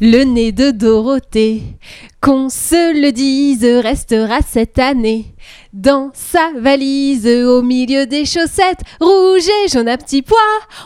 le nez de Dorothée. Qu'on se le dise, restera cette année dans sa valise, au milieu des chaussettes, rouge et jaune à petits pois.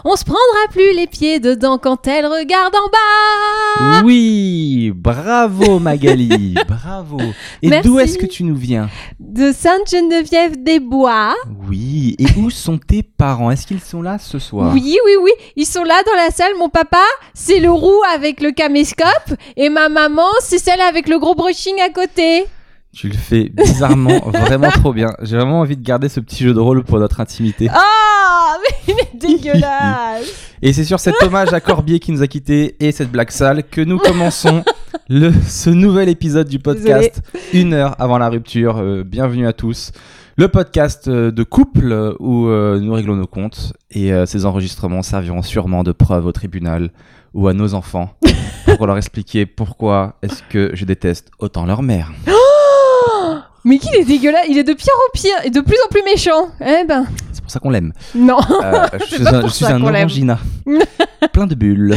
On se prendra plus les pieds dedans quand elle regarde en bas. Oui, bravo Magali, bravo. Et d'où est-ce que tu nous viens? De Sainte-Geneviève des Bois. Oui, et où sont tes parents? Est-ce qu'ils sont là ce soir? Oui, oui, oui, ils sont là dans la salle. Mon papa, c'est le roux avec le caméscope. Et ma maman, c'est celle avec le gros brushing à côté. Tu le fais bizarrement, vraiment trop bien. J'ai vraiment envie de garder ce petit jeu de rôle pour notre intimité. Ah, mais il est dégueulasse. Et c'est sur cet hommage à Corbier qui nous a quittés et cette blague sale que nous commençons le, ce nouvel épisode du podcast, une heure avant la rupture. Euh, bienvenue à tous. Le podcast euh, de couple euh, où nous réglons nos comptes et ces enregistrements serviront sûrement de preuve au tribunal ou à nos enfants pour leur expliquer pourquoi est-ce que je déteste autant leur mère. Mais qu'il est dégueulasse. Il est de pire en pire et de plus en plus méchant. Eh ben, C'est pour ça qu'on l'aime. non. Euh, je suis un, je suis un orangina. Plein de bulles.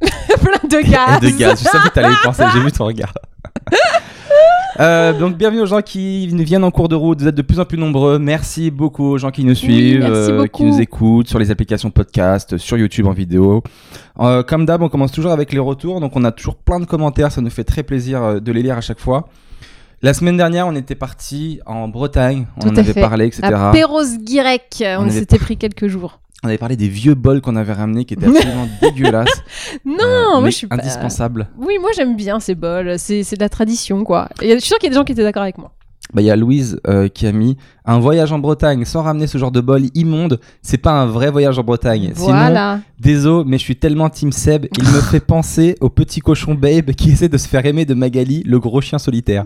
Plein de Et gaz. de gaz. Je savais que t'allais y penser, j'ai vu ton regard. Euh, donc bienvenue aux gens qui viennent en cours de route, vous êtes de plus en plus nombreux. Merci beaucoup aux gens qui nous suivent, euh, qui nous écoutent sur les applications podcast, sur YouTube en vidéo. Euh, comme d'hab, on commence toujours avec les retours, donc on a toujours plein de commentaires, ça nous fait très plaisir de les lire à chaque fois. La semaine dernière, on était parti en Bretagne, on Tout en avait fait. parlé, etc. À Perros-Guirec, on, On avait- s'était pris quelques jours. On avait parlé des vieux bols qu'on avait ramenés qui étaient absolument dégueulasses. Non, euh, moi mais je suis pas. indispensables. Oui, moi j'aime bien ces bols. C'est de la tradition, quoi. Et je suis sûre qu'il y a des gens qui étaient d'accord avec moi. Bah, il y a Louise euh, qui a mis un voyage en Bretagne sans ramener ce genre de bol immonde. C'est pas un vrai voyage en Bretagne. Sinon, Voilà. désolé, mais je suis tellement Team Seb. Il me fait penser au petit cochon Babe qui essaie de se faire aimer de Magali, le gros chien solitaire.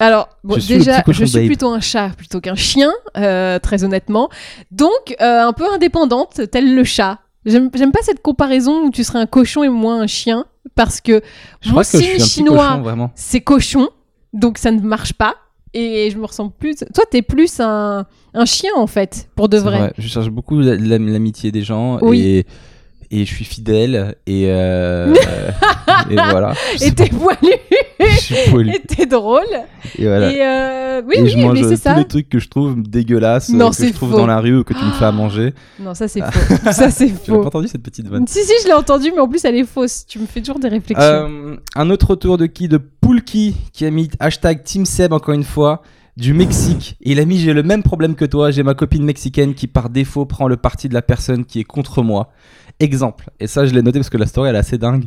Alors, bon, Je déjà, je suis babe. plutôt un chat plutôt qu'un chien, euh, très honnêtement. Donc, euh, un peu indépendante, tel le chat. J'aime pas cette comparaison où tu serais un cochon et moi un chien, parce que Je mon signe chinois, c'est cochon, donc ça ne marche pas. Et je me ressemble plus. Toi, t'es plus un, un chien en fait, pour de vrai. Je cherche beaucoup la- la- l'amitié des gens Oui. et, et je suis fidèle et, euh, et voilà. Et t'es poilu, t'es drôle. Et voilà. Et euh, oui, et oui, je mange mais c'est tous ça. les trucs que je trouve dégueulasses, Non, euh, que je trouve faux. dans la rue ou que tu me fais à manger. Non, ça c'est faux. ça c'est Tu l'as faux. pas entendu cette petite vanne Si, si, je l'ai entendu, mais en plus elle est fausse. Tu me fais toujours des réflexions. Euh, un autre retour de qui De Poulki qui a mis hashtag Team Seb encore une fois du Mexique. Et il a mis j'ai le même problème que toi, j'ai ma copine mexicaine qui par défaut prend le parti de la personne qui est contre moi. Exemple, et ça je l'ai noté parce que la story elle est assez dingue.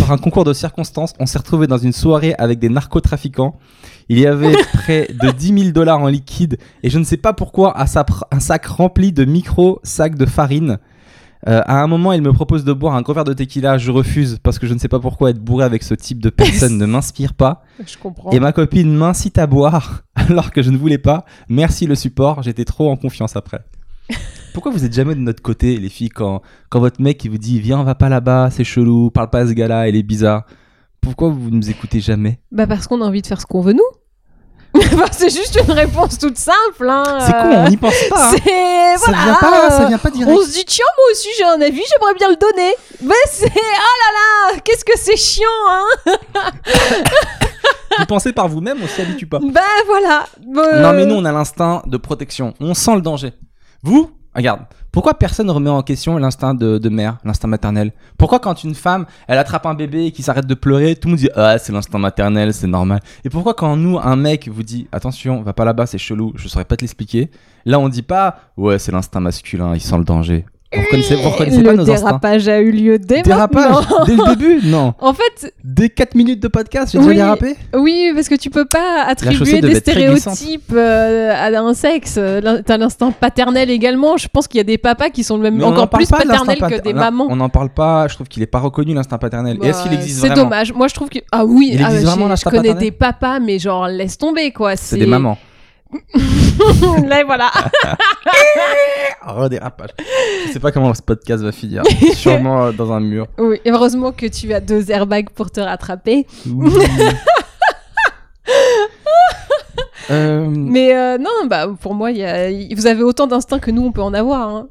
Par un concours de circonstances, on s'est retrouvé dans une soirée avec des narcotrafiquants. Il y avait près de 10 000 dollars en liquide et je ne sais pas pourquoi à sa pr- un sac rempli de micro sacs de farine. Euh, à un moment, il me propose de boire un gros verre de tequila. Je refuse parce que je ne sais pas pourquoi être bourré avec ce type de personne ne m'inspire pas. je comprends. Et ma copine m'incite à boire alors que je ne voulais pas. Merci le support, j'étais trop en confiance après. Pourquoi vous êtes jamais de notre côté, les filles, quand, quand votre mec il vous dit Viens, on va pas là-bas, c'est chelou, parle pas à ce gars-là, il est bizarre Pourquoi vous nous écoutez jamais? Bah parce qu'on a envie de faire ce qu'on veut nous. Bah, c'est juste une réponse toute simple. Hein. C'est con, on n'y pense pas. hein. C'est Ça voilà. vient pas, ça vient pas direct. On se dit tiens moi aussi j'ai un avis, j'aimerais bien le donner. Mais c'est oh là là, qu'est-ce que c'est chiant hein. Vous pensez par vous-même, on s'y habitue pas. Bah voilà. Euh, Non, mais nous, on a l'instinct de protection. On sent le danger. Vous, regarde, pourquoi personne ne remet en question l'instinct de, de mère, l'instinct maternel? Pourquoi quand une femme, elle attrape un bébé et qui s'arrête de pleurer, tout le monde dit Ah, c'est l'instinct maternel, c'est normal. Et pourquoi quand nous, un mec vous dit Attention, va pas là-bas, c'est chelou, je saurais pas te l'expliquer, là on dit pas Ouais, c'est l'instinct masculin, il sent le danger. Vous reconnaissez, vous reconnaissez le pas nos instincts dérapage a eu lieu dès Dérapage maintenant. Dès le début Non. En fait, Dès 4 minutes de podcast, j'ai déjà Oui. dérapé oui, parce que tu peux pas attribuer des stéréotypes euh, à un sexe. T'as l'instinct paternel également. Je pense qu'il y a des papas qui sont même encore plus paternels que des mamans. On n'en parle pas, je trouve qu'il est pas reconnu l'instinct paternel. Et est-ce qu'il Bah, existe C'est vraiment? dommage. Moi, je trouve que ah oui, Il ah, existe vraiment j'ai- je connais paternel? des papas, mais genre laisse tomber quoi. C'est des mamans. Là voilà. Redérapage. Je sais pas comment ce podcast va finir. Sûrement euh, dans un mur. oui, heureusement que tu as deux airbags pour te rattraper. Euh, Mais euh, non, bah pour moi, y a- vous avez autant d'instinct que nous on peut en avoir. hein.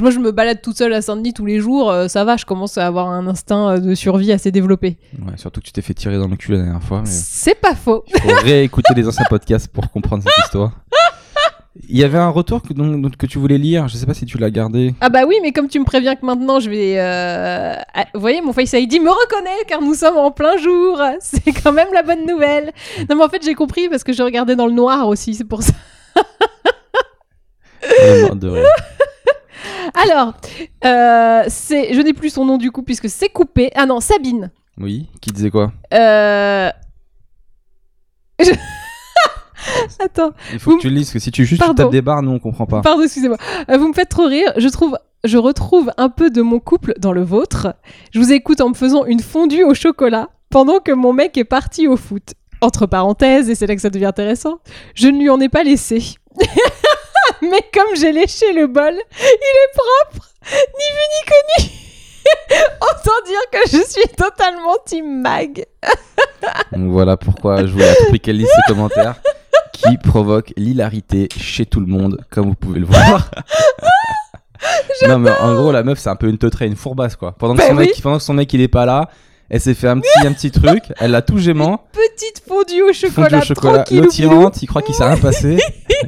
Moi, je me balade toute seule à Saint-Denis tous les jours, euh, ça va, je commence à avoir un instinct euh, de survie assez développé. Ouais, surtout que tu t'es fait tirer dans le cul la dernière fois. mais C'est pas faux. Il faut réécouter les anciens podcasts pour comprendre cette histoire. Il y avait un retour que, donc, donc, que tu voulais lire, je sais pas si tu l'as gardé. Ah bah oui, mais comme tu me préviens que maintenant je vais... euh, ah, Vous voyez, mon Face ID me reconnaît car nous sommes en plein jour. C'est quand même la bonne nouvelle. Non mais en fait j'ai compris parce que je regardais dans le noir aussi, c'est pour ça. Vraiment de rire. Alors, euh, c'est... je n'ai plus son nom du coup puisque c'est coupé. Ah non, Sabine. Oui, qui disait quoi? Euh... je- Attends. Il faut Vous que tu le lises, parce que si tu juste tu tapes des barres, nous on comprend pas. Pardon, excusez-moi. Euh, vous me faites trop rire. Je trouve, je retrouve un peu de mon couple dans le vôtre. Je vous écoute en me faisant une fondue au chocolat pendant que mon mec est parti au foot. Entre parenthèses, et c'est là que ça devient intéressant, je ne lui en ai pas laissé. Mais comme j'ai léché le bol, il est propre, ni vu ni connu. Autant dire que je suis totalement team mag. Donc voilà pourquoi je voulais lise ces commentaires qui provoquent l'hilarité chez tout le monde, comme vous pouvez le voir. non mais en gros la meuf c'est un peu une teutrée, une fourbasse quoi. Pendant que, Bah son, mec, pendant que son mec il est pas là, elle s'est fait un petit, un petit truc, elle a tout gémant, Petite fondue au chocolat, fondue au chocolat, tranquille. l'autre il croit qu'il s'est rien passé,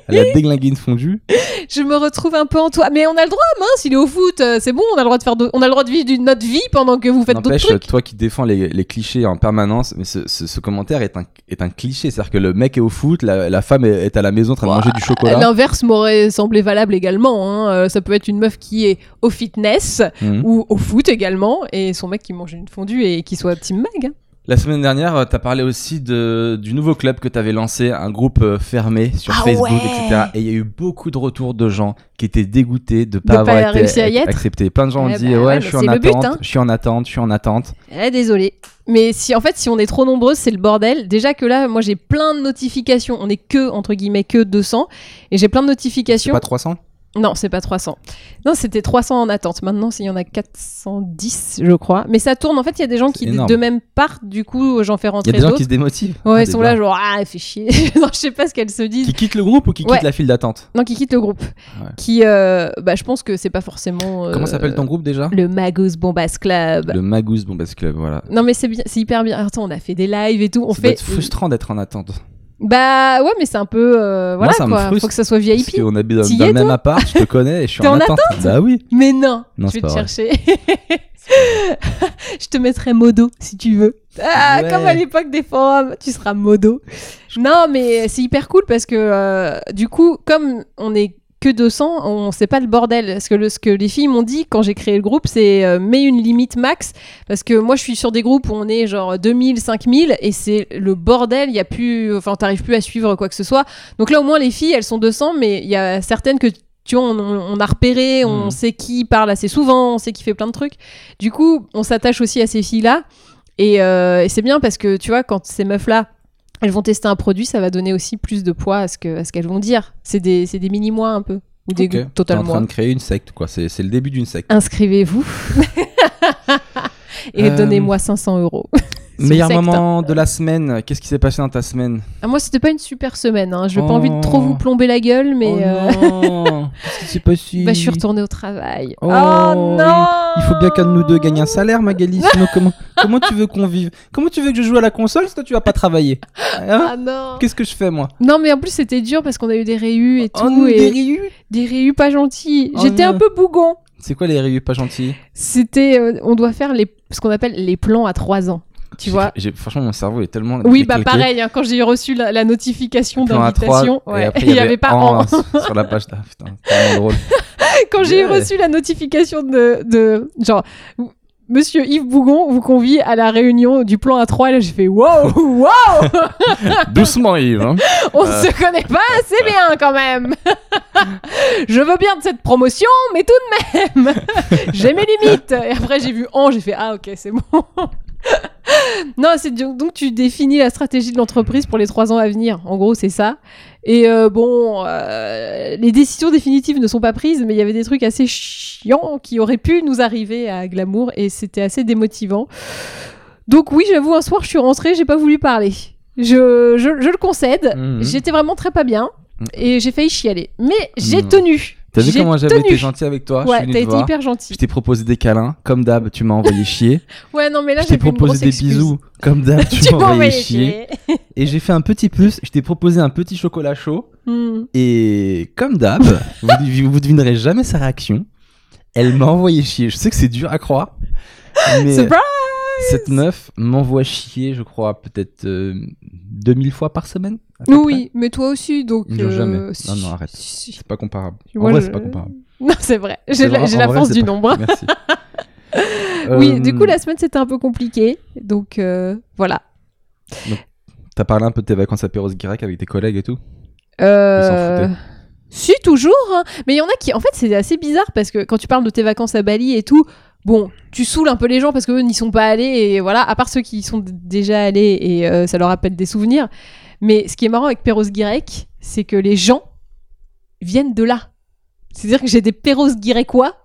elle a déglingué une fondue. Je me retrouve un peu en toi. Mais on a le droit, mince, il est au foot, euh, c'est bon, on a le droit de faire, de- on a le droit de vivre d'une- notre vie pendant que vous faites d'autres N'empêche, trucs. toi qui défends les, les clichés en permanence, mais ce, ce- ce commentaire est un, est un cliché. C'est-à-dire que le mec est au foot, la, la femme est, est à la maison en train de manger du chocolat. L'inverse m'aurait semblé valable également. hein. Euh, Ça peut être une meuf qui est au fitness Mhm. ou au foot également, et son mec qui mange une fondue et qui soit Team Mag. hein. La semaine dernière, tu as parlé aussi de, du nouveau club que tu avais lancé, un groupe euh, fermé sur Ah Facebook, ouais. etc. Et il y a eu beaucoup de retours de gens qui étaient dégoûtés de De pas pas avoir été réussir à y être. acceptés. Plein de gens ont Ouais, dit bah ouais, ouais, je suis en but, attente, hein. je suis en attente, je suis en attente. Eh, désolé. Mais si en fait si on est trop nombreuses c'est le bordel. Déjà que là moi j'ai plein de notifications. On est que entre guillemets que 200 et j'ai plein de notifications. pas 300 Non, c'est pas 300. Non, c'était 300 en attente. Maintenant, s'il y en a 410, je crois. Mais ça tourne. En fait, il y a des gens C'est qui, énorme. de même partent. Du coup, j'en fais Il y rentrer a des gens qui se démotivent. Ouais, Ah, ils sont là, genre, ah, elle fait chier. non, je sais pas ce qu'elles se disent. Qui quittent le groupe ou qui quittent Ouais. la file d'attente? Non, qui quittent le groupe. Ouais. Qui, euh, bah, je pense que c'est pas forcément. euh, Comment s'appelle ton groupe déjà? Le Magus Bombas Club. Le Magous Bombas Club, voilà. Non, mais c'est bien, c'est hyper bien. Attends, on a fait des lives et tout. On Ça doit fait. être frustrant d'être en attente. Bah ouais, mais c'est un peu. euh, voilà quoi. frustre, Faut que ça soit Parce VIP. qu'on habite dans, le même appart, je te connais et je suis T'es en, en attente. Bah oui. Mais non, Non, je vais te vrai. chercher. je te mettrai modo si tu veux. Ah, Ouais. comme à l'époque des forums, tu seras modo. Non, mais c'est hyper cool parce que euh, du coup, comme on est que 200, on sait pas le bordel. Parce que le, ce que les filles m'ont dit quand j'ai créé le groupe, c'est euh, mets une limite max. Parce que moi, je suis sur des groupes où on est genre 2000, 5000 et c'est le bordel. Il y a plus, enfin, t'arrives plus à suivre quoi que ce soit. Donc là, au moins, les filles, elles sont 200, mais il y a certaines que tu vois, on, on- a repéré, on Mhm. sait qui parle assez souvent, on sait qui fait plein de trucs. Du coup, on s'attache aussi à ces filles-là. Et, euh, et c'est bien parce que, tu vois, quand ces meufs-là, elles vont tester un produit, ça va donner aussi plus de poids à ce qu'elles vont dire. C'est des, c'est des mini-mois un peu. Ou des Ok. T'es total en train de créer une secte, quoi. C'est c'est le début d'une secte. Inscrivez-vous. et Euh, donnez-moi 500 euros. Meilleur secte, moment hein. de la semaine. Qu'est-ce qui s'est passé dans ta semaine Ah, moi, c'était pas une super semaine. Hein. Je n'ai Oh. pas envie de trop vous plomber la gueule, mais Oh euh, non Qu'est-ce qui s'est passé bah, je suis retournée au travail. Oh, non Il faut bien qu'un de nous deux gagne un salaire, Magali. Sinon, comment, comment tu veux qu'on vive? Comment tu veux que je joue à la console si toi tu vas pas travailler? Hein? Ah non Qu'est-ce que je fais moi? Non, mais en plus, c'était dur parce qu'on a eu des réus et tout. Oh, nous, et des rius des réus pas gentils. Oh J'étais un peu bougon. C'est quoi les rius pas gentils? C'était. euh, on doit faire les, ce qu'on appelle les plans à 3 ans. Tu vois j'ai- Franchement, mon cerveau est tellement. Oui, bah pareil, hein, quand j'ai reçu la, la notification d'invitation, ouais, il n'y avait pas en sur la page. Ah, putain, c'est tellement drôle. quand j'ai Ouais. reçu la notification de, de genre Monsieur Yves Bougon vous convie à la réunion du plan A3 et là j'ai fait wow wow Doucement, Yves. hein. on Euh. se connaît pas assez bien quand même je veux bien de cette promotion mais tout de même j'ai mes limites et après j'ai vu en j'ai fait ah ok c'est bon non c'est donc tu définis la stratégie de l'entreprise pour les trois ans à venir en gros c'est ça et euh, bon euh, les décisions définitives ne sont pas prises mais il y avait des trucs assez chiants qui auraient pu nous arriver à Glamour et c'était assez démotivant donc oui j'avoue un soir je suis rentrée j'ai pas voulu parler je, je, je le concède Mhm. J'étais vraiment très pas bien et j'ai failli chialer. Mais j'ai Mhm. tenu. T'as vu comment j'avais été gentil avec toi? Ouais, t'as été voir. hyper gentil. Je t'ai proposé des câlins, comme d'hab, tu m'as envoyé chier. Ouais, non, mais là, j'ai fait une proposé des excuse. bisous, comme d'hab, tu, tu m'as envoyé chier. Et j'ai fait un petit plus, je t'ai proposé un petit chocolat chaud. Hmm. Et comme d'hab, vous, vous devinerez jamais sa réaction. Elle m'a envoyé chier. Je sais que c'est dur à croire. Mais Surprise cette meuf m'envoie chier, je crois, peut-être euh, 2000 fois par semaine. Oui, mais toi aussi, donc. Non, euh, jamais. si- Non, non, arrête. C'est pas comparable. En Moi, vrai, je- c'est pas comparable. Non, c'est vrai. J'ai la, force du pas- nombre. Merci. Oui, Euh, du coup, la semaine, c'était un peu compliqué. Donc, euh, voilà. T'as parlé un peu de tes vacances à Perros Guirec avec tes collègues et tout? Euh... Si, toujours. hein. Mais il y en a qui. En fait, c'est assez bizarre parce que quand tu parles de tes vacances à Bali et tout, bon, tu saoules un peu les gens parce qu'eux n'y sont pas allés. Et voilà, à part ceux qui y sont déjà allés et euh, ça leur rappelle des souvenirs. Mais ce qui est marrant avec Perros Guirec, c'est que les gens viennent de là. C'est-à-dire que j'ai des Perros Guirecois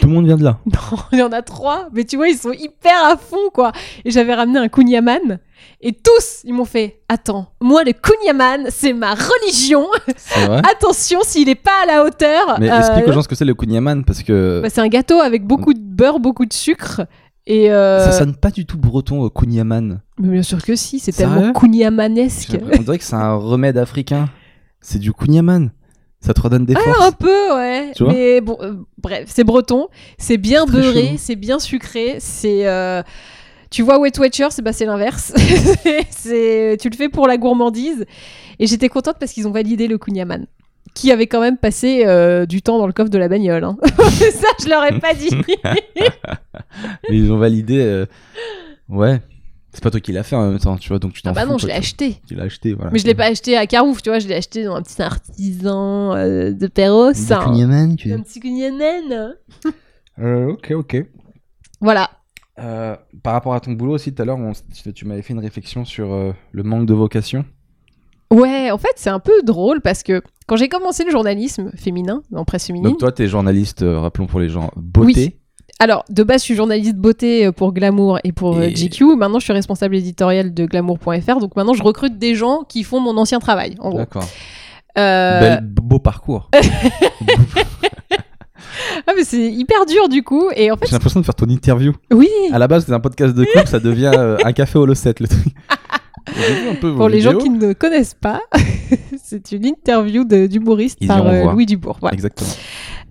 Tout le monde vient de là. Non, il y en a trois, mais tu vois, ils sont hyper à fond, quoi. Et j'avais ramené un kunyaman, et tous, ils m'ont fait Attends, moi, le kunyaman, c'est ma religion. Vrai Attention, s'il est pas à la hauteur. Mais euh, explique aux gens ce que c'est le kunyaman parce que bah, c'est un gâteau avec beaucoup de beurre, beaucoup de sucre. Et euh, ça sonne pas du tout breton au kunyaman. mais bien sûr que si, c'est tellement kunyamanesque. On dirait que c'est un remède africain. C'est du kunyaman. Ça te redonne des Ah, forces. un peu, ouais. Tu vois mais bon, euh, bref, c'est breton, c'est bien beurré, c'est bien sucré, c'est. euh, Tu vois, Wet Watchers, c'est bah, c'est l'inverse. c'est tu le fais pour la gourmandise. Et j'étais contente parce qu'ils ont validé le kunyaman, qui avait quand même passé euh, du temps dans le coffre de la bagnole. hein. Ça, je leur ai pas dit. Mais ils ont validé. Ouais. C'est pas toi qui l'as fait en même temps, tu vois, donc tu t'en ah bah fous, non, je l'ai acheté. Tu l'as acheté, voilà. Mais je l'ai pas acheté à Carouf, tu vois, je l'ai acheté dans un petit artisan euh, de Perros. Un- kunyaman, tu un petit kunyaman. Euh, ok, ok. Voilà. Euh, par rapport à ton boulot aussi, tout à l'heure, on- tu m'avais fait une réflexion sur euh, le manque de vocation. Ouais, en fait, c'est un peu drôle parce que quand j'ai commencé le journalisme féminin, en presse féminine, Donc toi, t'es journaliste, euh, rappelons pour les gens, beauté. Alors de base, je suis journaliste beauté euh, pour Glamour et pour euh, Et- GQ. Maintenant, je suis responsable éditorial de Glamour.fr. Donc maintenant, je recrute des gens qui font mon ancien travail, en gros. D'accord. Euh, Bel- beau parcours. Ah, mais c'est hyper dur du coup. Et en fait, J'ai l'impression de faire ton interview. oui, À la base, c'était un podcast de couple, ça devient euh, un café au 7 le truc. Un peu pour les gens qui ne connaissent pas, c'est une interview d'humoriste par euh. Louis Dubourg. Voilà. Exactement.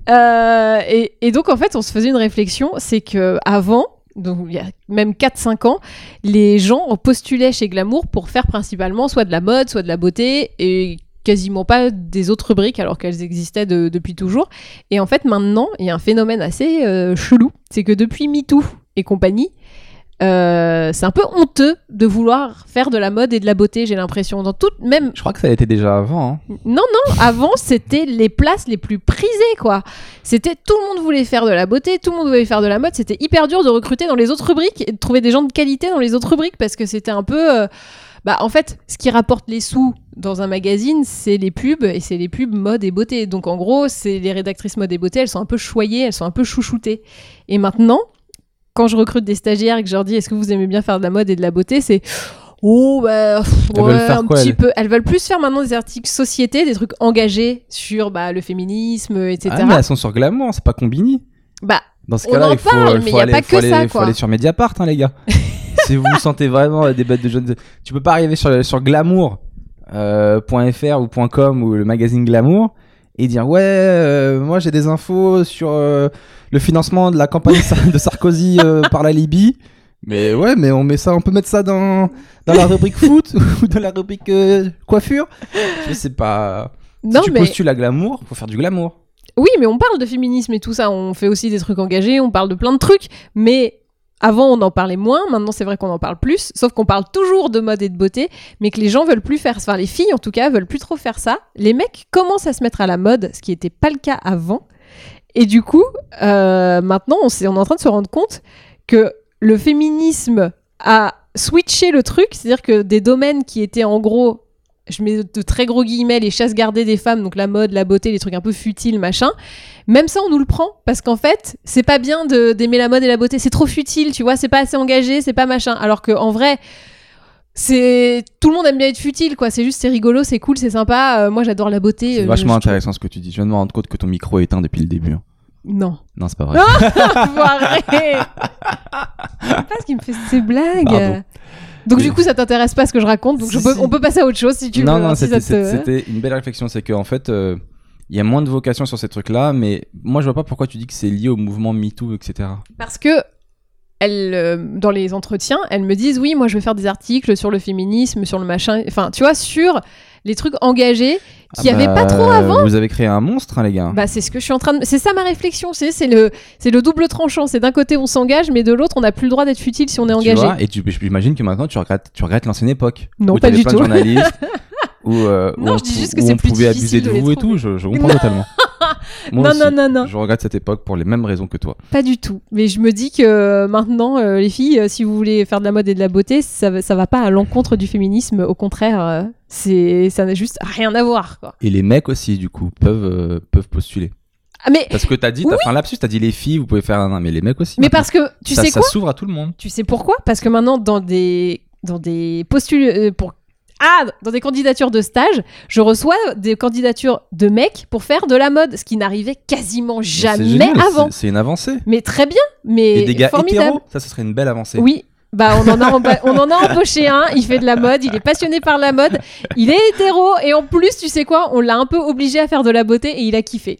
Euh, et, donc en fait, on se faisait une réflexion, c'est que avant, donc il y a même 4-5 ans, les gens postulaient chez Glamour pour faire principalement soit de la mode, soit de la beauté, et quasiment pas des autres rubriques alors qu'elles existaient de- depuis toujours. Et en fait, maintenant, il y a un phénomène assez euh, chelou, c'est que depuis MeToo et compagnie, euh, c'est un peu honteux de vouloir faire de la mode et de la beauté, j'ai l'impression. Dans toute, même Je crois que ça a été déjà avant. hein. non, non, avant, c'était les places les plus prisées, quoi. C'était tout le monde voulait faire de la beauté, tout le monde voulait faire de la mode. C'était hyper dur de recruter dans les autres rubriques et de trouver des gens de qualité dans les autres rubriques parce que c'était un peu. euh, Bah, en fait, ce qui rapporte les sous dans un magazine, c'est les pubs et c'est les pubs mode et beauté. Donc, en gros, c'est les rédactrices mode et beauté, elles sont un peu choyées, elles sont un peu chouchoutées. Et maintenant, quand je recrute des stagiaires et que je leur dis est-ce que vous aimez bien faire de la mode et de la beauté, c'est oh bah pff, ouais, un quoi, petit elles peu. Elles veulent plus faire maintenant des articles société, des trucs engagés sur bah, le féminisme, etc. Ah, mais elles sont sur Glamour, c'est pas Combini. Bah Dans ce cas-là, il faut, parle, faut aller, pas faut aller- ça, faut aller sur Mediapart, hein, les gars. si vous vous sentez vraiment des bêtes de jeunes, tu peux pas arriver sur, sur Glamour euh, ou .com ou le magazine Glamour et dire ouais, euh, moi j'ai des infos sur euh, le financement de la campagne de Sarkozy euh, par la Libye. Mais ouais, mais on met ça, on peut mettre ça dans dans la rubrique foot ou dans la rubrique coiffure. Je sais pas. non si tu mais postules à Glamour, faut faire du Glamour. oui, mais on parle de féminisme et tout ça. On fait aussi des trucs engagés, on parle de plein de trucs, mais avant on en parlait moins. Maintenant c'est vrai qu'on en parle plus. Sauf qu'on parle toujours de mode et de beauté, mais que les gens veulent plus faire. Enfin les filles en tout cas veulent plus trop faire ça. Les mecs commencent à se mettre à la mode, ce qui n'était pas le cas avant. Et du coup, euh, maintenant, on, on est en train de se rendre compte que le féminisme a switché le truc, c'est-à-dire que des domaines qui étaient en gros, je mets de très gros guillemets, les chasses gardées des femmes, donc la mode, la beauté, les trucs un peu futiles, machin, même ça, on nous le prend, parce qu'en fait, c'est pas bien d'aimer la mode et la beauté, c'est trop futile, tu vois, c'est pas assez engagé, c'est pas machin. Alors qu'en vrai, C'est tout le monde aime bien être futile, quoi. C'est juste, c'est rigolo, c'est cool, c'est sympa. Euh, moi, j'adore la beauté. C'est euh, vachement intéressant ce que tu dis. Je viens de me rendre compte que ton micro est éteint depuis le début. Non. Non, c'est pas vrai. Arrêter. C'est pas ce qui me fait ces blagues. Pardon. Donc du coup, ça t'intéresse pas ce que je raconte. Donc je peux- si. on peut passer à autre chose si tu non, veux. non, hein, si c'était te- une belle réflexion. C'est qu'en fait, euh, il y a moins de vocation sur ces trucs-là, mais moi, je vois pas pourquoi tu dis que c'est lié au mouvement MeToo, etc. Parce que elles, euh, dans les entretiens, elles me disent oui, moi je veux faire des articles sur le féminisme, sur le machin, enfin tu vois, sur les trucs engagés qu'il y Ah avait bah, pas trop avant. Vous avez créé un monstre, hein, les gars. Bah c'est ce que je suis en train de, c'est ça ma réflexion, c'est c'est le c'est le double tranchant. C'est d'un côté on s'engage, mais de l'autre on n'a plus le droit d'être futile si on est Tu engagé. vois, et tu, j'imagine que maintenant tu regrettes, tu regrettes l'ancienne époque. Non, où pas du plein tout. de journalistes, où, euh, où Non, on, je dis juste que où c'est on plus pouvait abuser de vous et tout. Je, je comprends totalement. Moi non aussi, non non non. Je regrette cette époque pour les mêmes raisons que toi. Pas du tout. Mais je me dis que euh, maintenant, euh, les filles, euh, si vous voulez faire de la mode et de la beauté, ça, ça va pas à l'encontre du féminisme. Au contraire, euh, c'est ça n'a juste rien à voir. Quoi. Et les mecs aussi, du coup, peuvent, euh, peuvent postuler. Ah, mais Parce que t'as dit, t'as fait un lapsus, t'as dit les filles, vous pouvez faire un, mais les mecs aussi. mais maintenant. parce que tu ça, sais ça quoi s'ouvre à tout le monde. Tu sais pourquoi? Parce que maintenant, dans des dans des postules pour ah, dans des candidatures de stage, je reçois des candidatures de mecs pour faire de la mode, ce qui n'arrivait quasiment jamais génial, avant. c'est- une avancée. Mais très bien, mais Et des gars formidable. hétéros, ça, ce serait une belle avancée. Oui. Bah, on en, a on en a embauché un, il fait de la mode, il est passionné par la mode, il est hétéro, et en plus, tu sais quoi, on l'a un peu obligé à faire de la beauté et il a kiffé.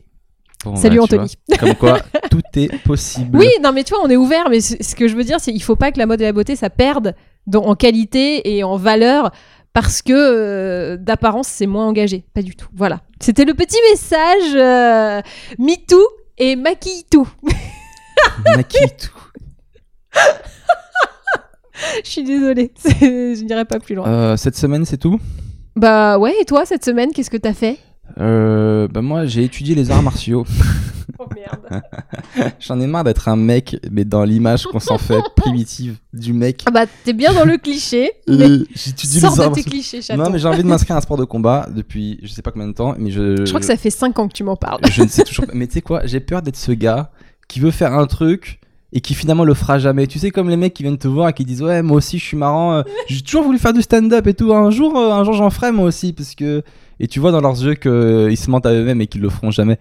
Bon, Salut bah, tu Anthony. vois. Comme quoi, tout est possible. Oui, non, mais tu vois, on est ouvert, mais ce que je veux dire, c'est qu'il faut pas que la mode et la beauté, ça perde en qualité et en valeur parce que euh, d'apparence, c'est moins engagé. Pas du tout. Voilà. C'était le petit message euh, MeToo et maquille tout. Maquille tout. Je suis désolée, je n'irai pas plus loin. Euh, cette semaine, c'est tout? Bah ouais, et toi, cette semaine, qu'est-ce que t'as fait? Euh, bah moi, j'ai étudié les arts martiaux. Oh merde. J'en ai marre d'être un mec, mais dans l'image qu'on s'en fait primitive du mec. Ah bah, t'es bien dans le cliché, mais Euh, J'étudie sors les de arts tes martiaux. clichés. Non, mais j'ai envie de m'inscrire à un sport de combat depuis je sais pas combien de temps, mais je. Je crois que ça fait 5 ans que tu m'en parles. Je ne sais toujours pas. Mais tu sais quoi, j'ai peur d'être ce gars qui veut faire un truc et qui finalement le fera jamais. Tu sais, comme les mecs qui viennent te voir et qui disent Ouais, moi aussi je suis marrant, euh, j'ai toujours voulu faire du stand-up et tout. Un jour, euh, un jour j'en ferai moi aussi. Parce que... Et tu vois dans leurs yeux qu'ils se mentent à eux-mêmes et qu'ils le feront jamais.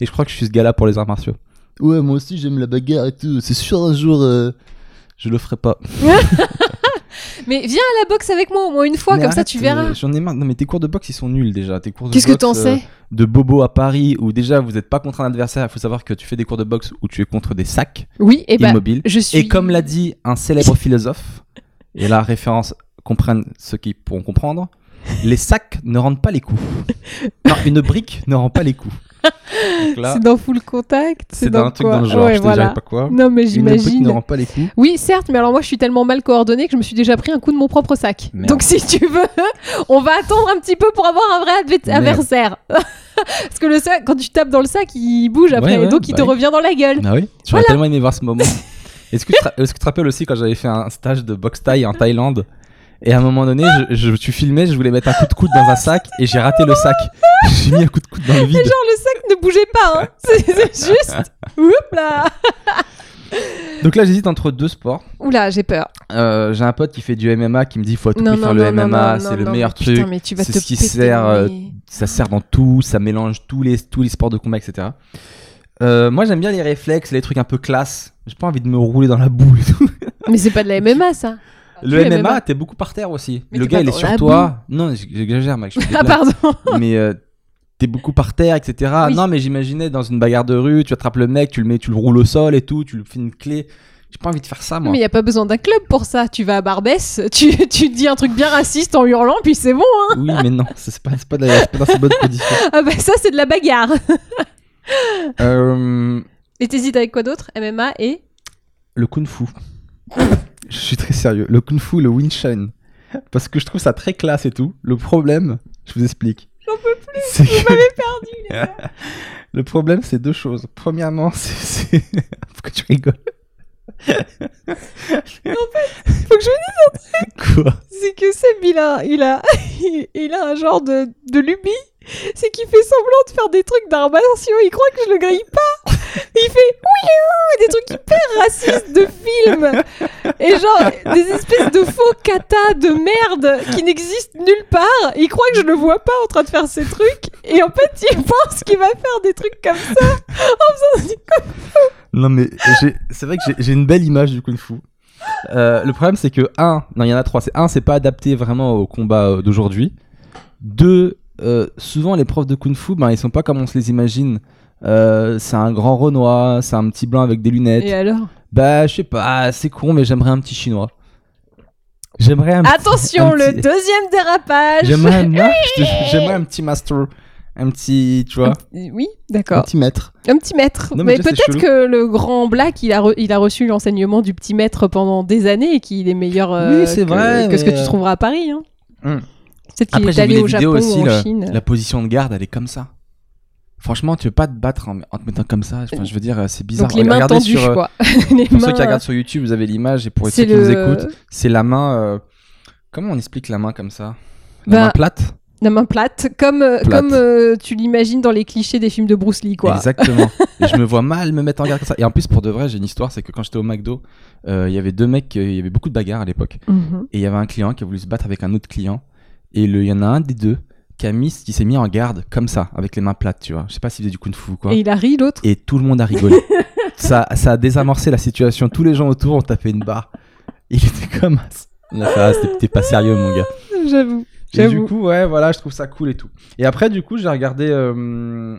Et je crois que je suis ce gars-là pour les arts martiaux. Ouais, moi aussi j'aime la bagarre et tout. C'est sûr, un jour euh, je le ferai pas. Mais viens à la boxe avec moi au moins une fois, Mais comme ça tu verras. euh, J'en ai marre. Non, mais tes cours de boxe ils sont nuls déjà. Tes cours de Qu'est-ce que t'en euh, sais? de Bobo à Paris où déjà vous n'êtes pas contre un adversaire. Il faut savoir que tu fais des cours de boxe où tu es contre des sacs Oui, et bah, immobiles. je suis. Et comme l'a dit un célèbre philosophe, et la référence comprennent ceux qui pourront comprendre, les sacs ne rendent pas les coups. Non, une brique ne rend pas les coups. C'est dans full contact. c'est dans un truc dans le genre, Ouais, je voilà. pas quoi. Non, mais Une brique ne j'imagine. rend pas les coups. Oui, certes, mais alors moi je suis tellement mal coordonnée que je me suis déjà pris un coup de mon propre sac. Merde. Donc si tu veux, on va attendre un petit peu pour avoir un vrai adversaire. Parce que le sac, quand tu tapes dans le sac, il bouge après, Ouais, ouais, et donc il bah te oui. revient dans la gueule. Ah oui J'aurais tellement aimé voir ce moment. Est-ce que, tu te- rappelles aussi quand j'avais fait un stage de boxe taille en Thaïlande et à un moment donné, je, je, tu filmais, je voulais mettre un coup de coude dans un sac et j'ai raté le sac. J'ai mis un coup de coude dans le vide. Genre le sac ne bougeait pas, hein. c'est juste. Oups là. Donc là, j'hésite entre deux sports. Oula, j'ai peur. Euh, j'ai un pote qui fait du MMA qui me dit faut à tout Non, prix non, faire le non, MMA, c'est le meilleur truc. mais tu vas C'est te ce qui sert, euh. Ça sert dans tout, ça mélange tous les, tous les sports de combat, etc. Euh, moi j'aime bien les réflexes, les trucs un peu classe. J'ai pas envie de me rouler dans la boue et tout. Mais c'est pas de la MMA ça. Le Tu es MMA, t'es beaucoup par terre aussi. Mais le gars il est sur toi. Non, j'exagère, mec. Je Ah pardon. mais euh, t'es beaucoup par terre, etc. Oui. Non, mais j'imaginais dans une bagarre de rue, tu attrapes le mec, tu le mets, tu le roules au sol et tout, tu lui fais une clé. J'ai pas envie de faire ça, moi. Mais il y a pas besoin d'un club pour ça. Tu vas à Barbès, tu, tu dis un truc bien raciste en hurlant, puis c'est bon. Hein. Oui, mais non, c'est pas, pas, de la- c'est pas dans ces bonnes conditions. Ah bah ça c'est de la bagarre. Euh, Et t'hésites avec quoi d'autre? MMA et? le kung fu. Je suis très sérieux. Le kung fu, le Wing Chun. Parce que je trouve ça très classe et tout. Le problème, je vous explique. J'en peux plus. C'est que- perdu. les gars. Le problème, c'est deux choses. Premièrement, c'est. Pourquoi tu rigoles Faut que je Quoi? C'est que Seb il a il a il a un genre de, de lubie. C'est qu'il fait semblant de faire des trucs d'arts martiaux. Il croit que je le grille pas. Il fait des trucs hyper racistes de film. Et genre, des espèces de faux kata de merde qui n'existent nulle part. Il croit que je le vois pas en train de faire ces trucs. Et en fait, il pense qu'il va faire des trucs comme ça en faisant du Non, mais c'est vrai que j'ai- une belle image du Kung Fu. Euh, le problème, c'est que, un, non, il y en a trois. C'est un, c'est pas adapté vraiment au combat euh, d'aujourd'hui. Deux, euh, souvent les profs de Kung Fu, ben, ils sont pas comme on se les imagine. Euh, c'est un grand Renoir, c'est un petit blanc avec des lunettes. Et alors? Bah, je sais pas, c'est con, mais j'aimerais un petit chinois. J'aimerais un petit- Attention, un le petit- deuxième dérapage. J'aimerais un, j'aimerais un petit master. Un petit, tu vois, Oui, un d'accord. petit maître. Un petit maître. Non, mais peut-être que le grand Black, il a, re- il a reçu l'enseignement du petit maître pendant des années et qu'il est meilleur euh, Oui, c'est que, vrai, que ce que tu euh, trouveras à Paris. Hein. Hum. Peut-être qu'il Après, est allé les au vidéos Japon aussi, ou en la, Chine. la position de garde, elle est comme ça. Franchement, tu veux pas te battre en, en te mettant comme ça. Enfin, je veux dire, c'est bizarre. Donc les mains Regardez tendues, sur, euh, quoi. les Pour ceux qui regardent sur YouTube, vous avez l'image et pour ceux qui nous écoutent, c'est la main. euh, Comment on explique la main comme ça? La Bah, main plate? la main plate, comme, euh, Plate. comme euh, tu l'imagines dans les clichés des films de Bruce Lee, quoi. Exactement. et je me vois mal me mettre en garde comme ça. Et en plus, pour de vrai, j'ai une histoire c'est que quand j'étais au McDo, euh, il y avait deux mecs, euh, il y avait beaucoup de bagarres à l'époque. Mhm. Et il y avait un client qui a voulu se battre avec un autre client. Et il y en a un des deux mis, qui s'est mis en garde comme ça, avec les mains plates, tu vois. Je sais pas s'il faisait du kung fu ou quoi. Et il a ri, l'autre. Et tout le monde a rigolé. ça, ça a désamorcé la situation. Tous les gens autour ont tapé une barre. Il était comme. Ah, c'était- t'es pas sérieux, mon gars. J'avoue. Et du coup, ouais, voilà, je trouve ça cool et tout. Et après, du coup, j'ai regardé. euh,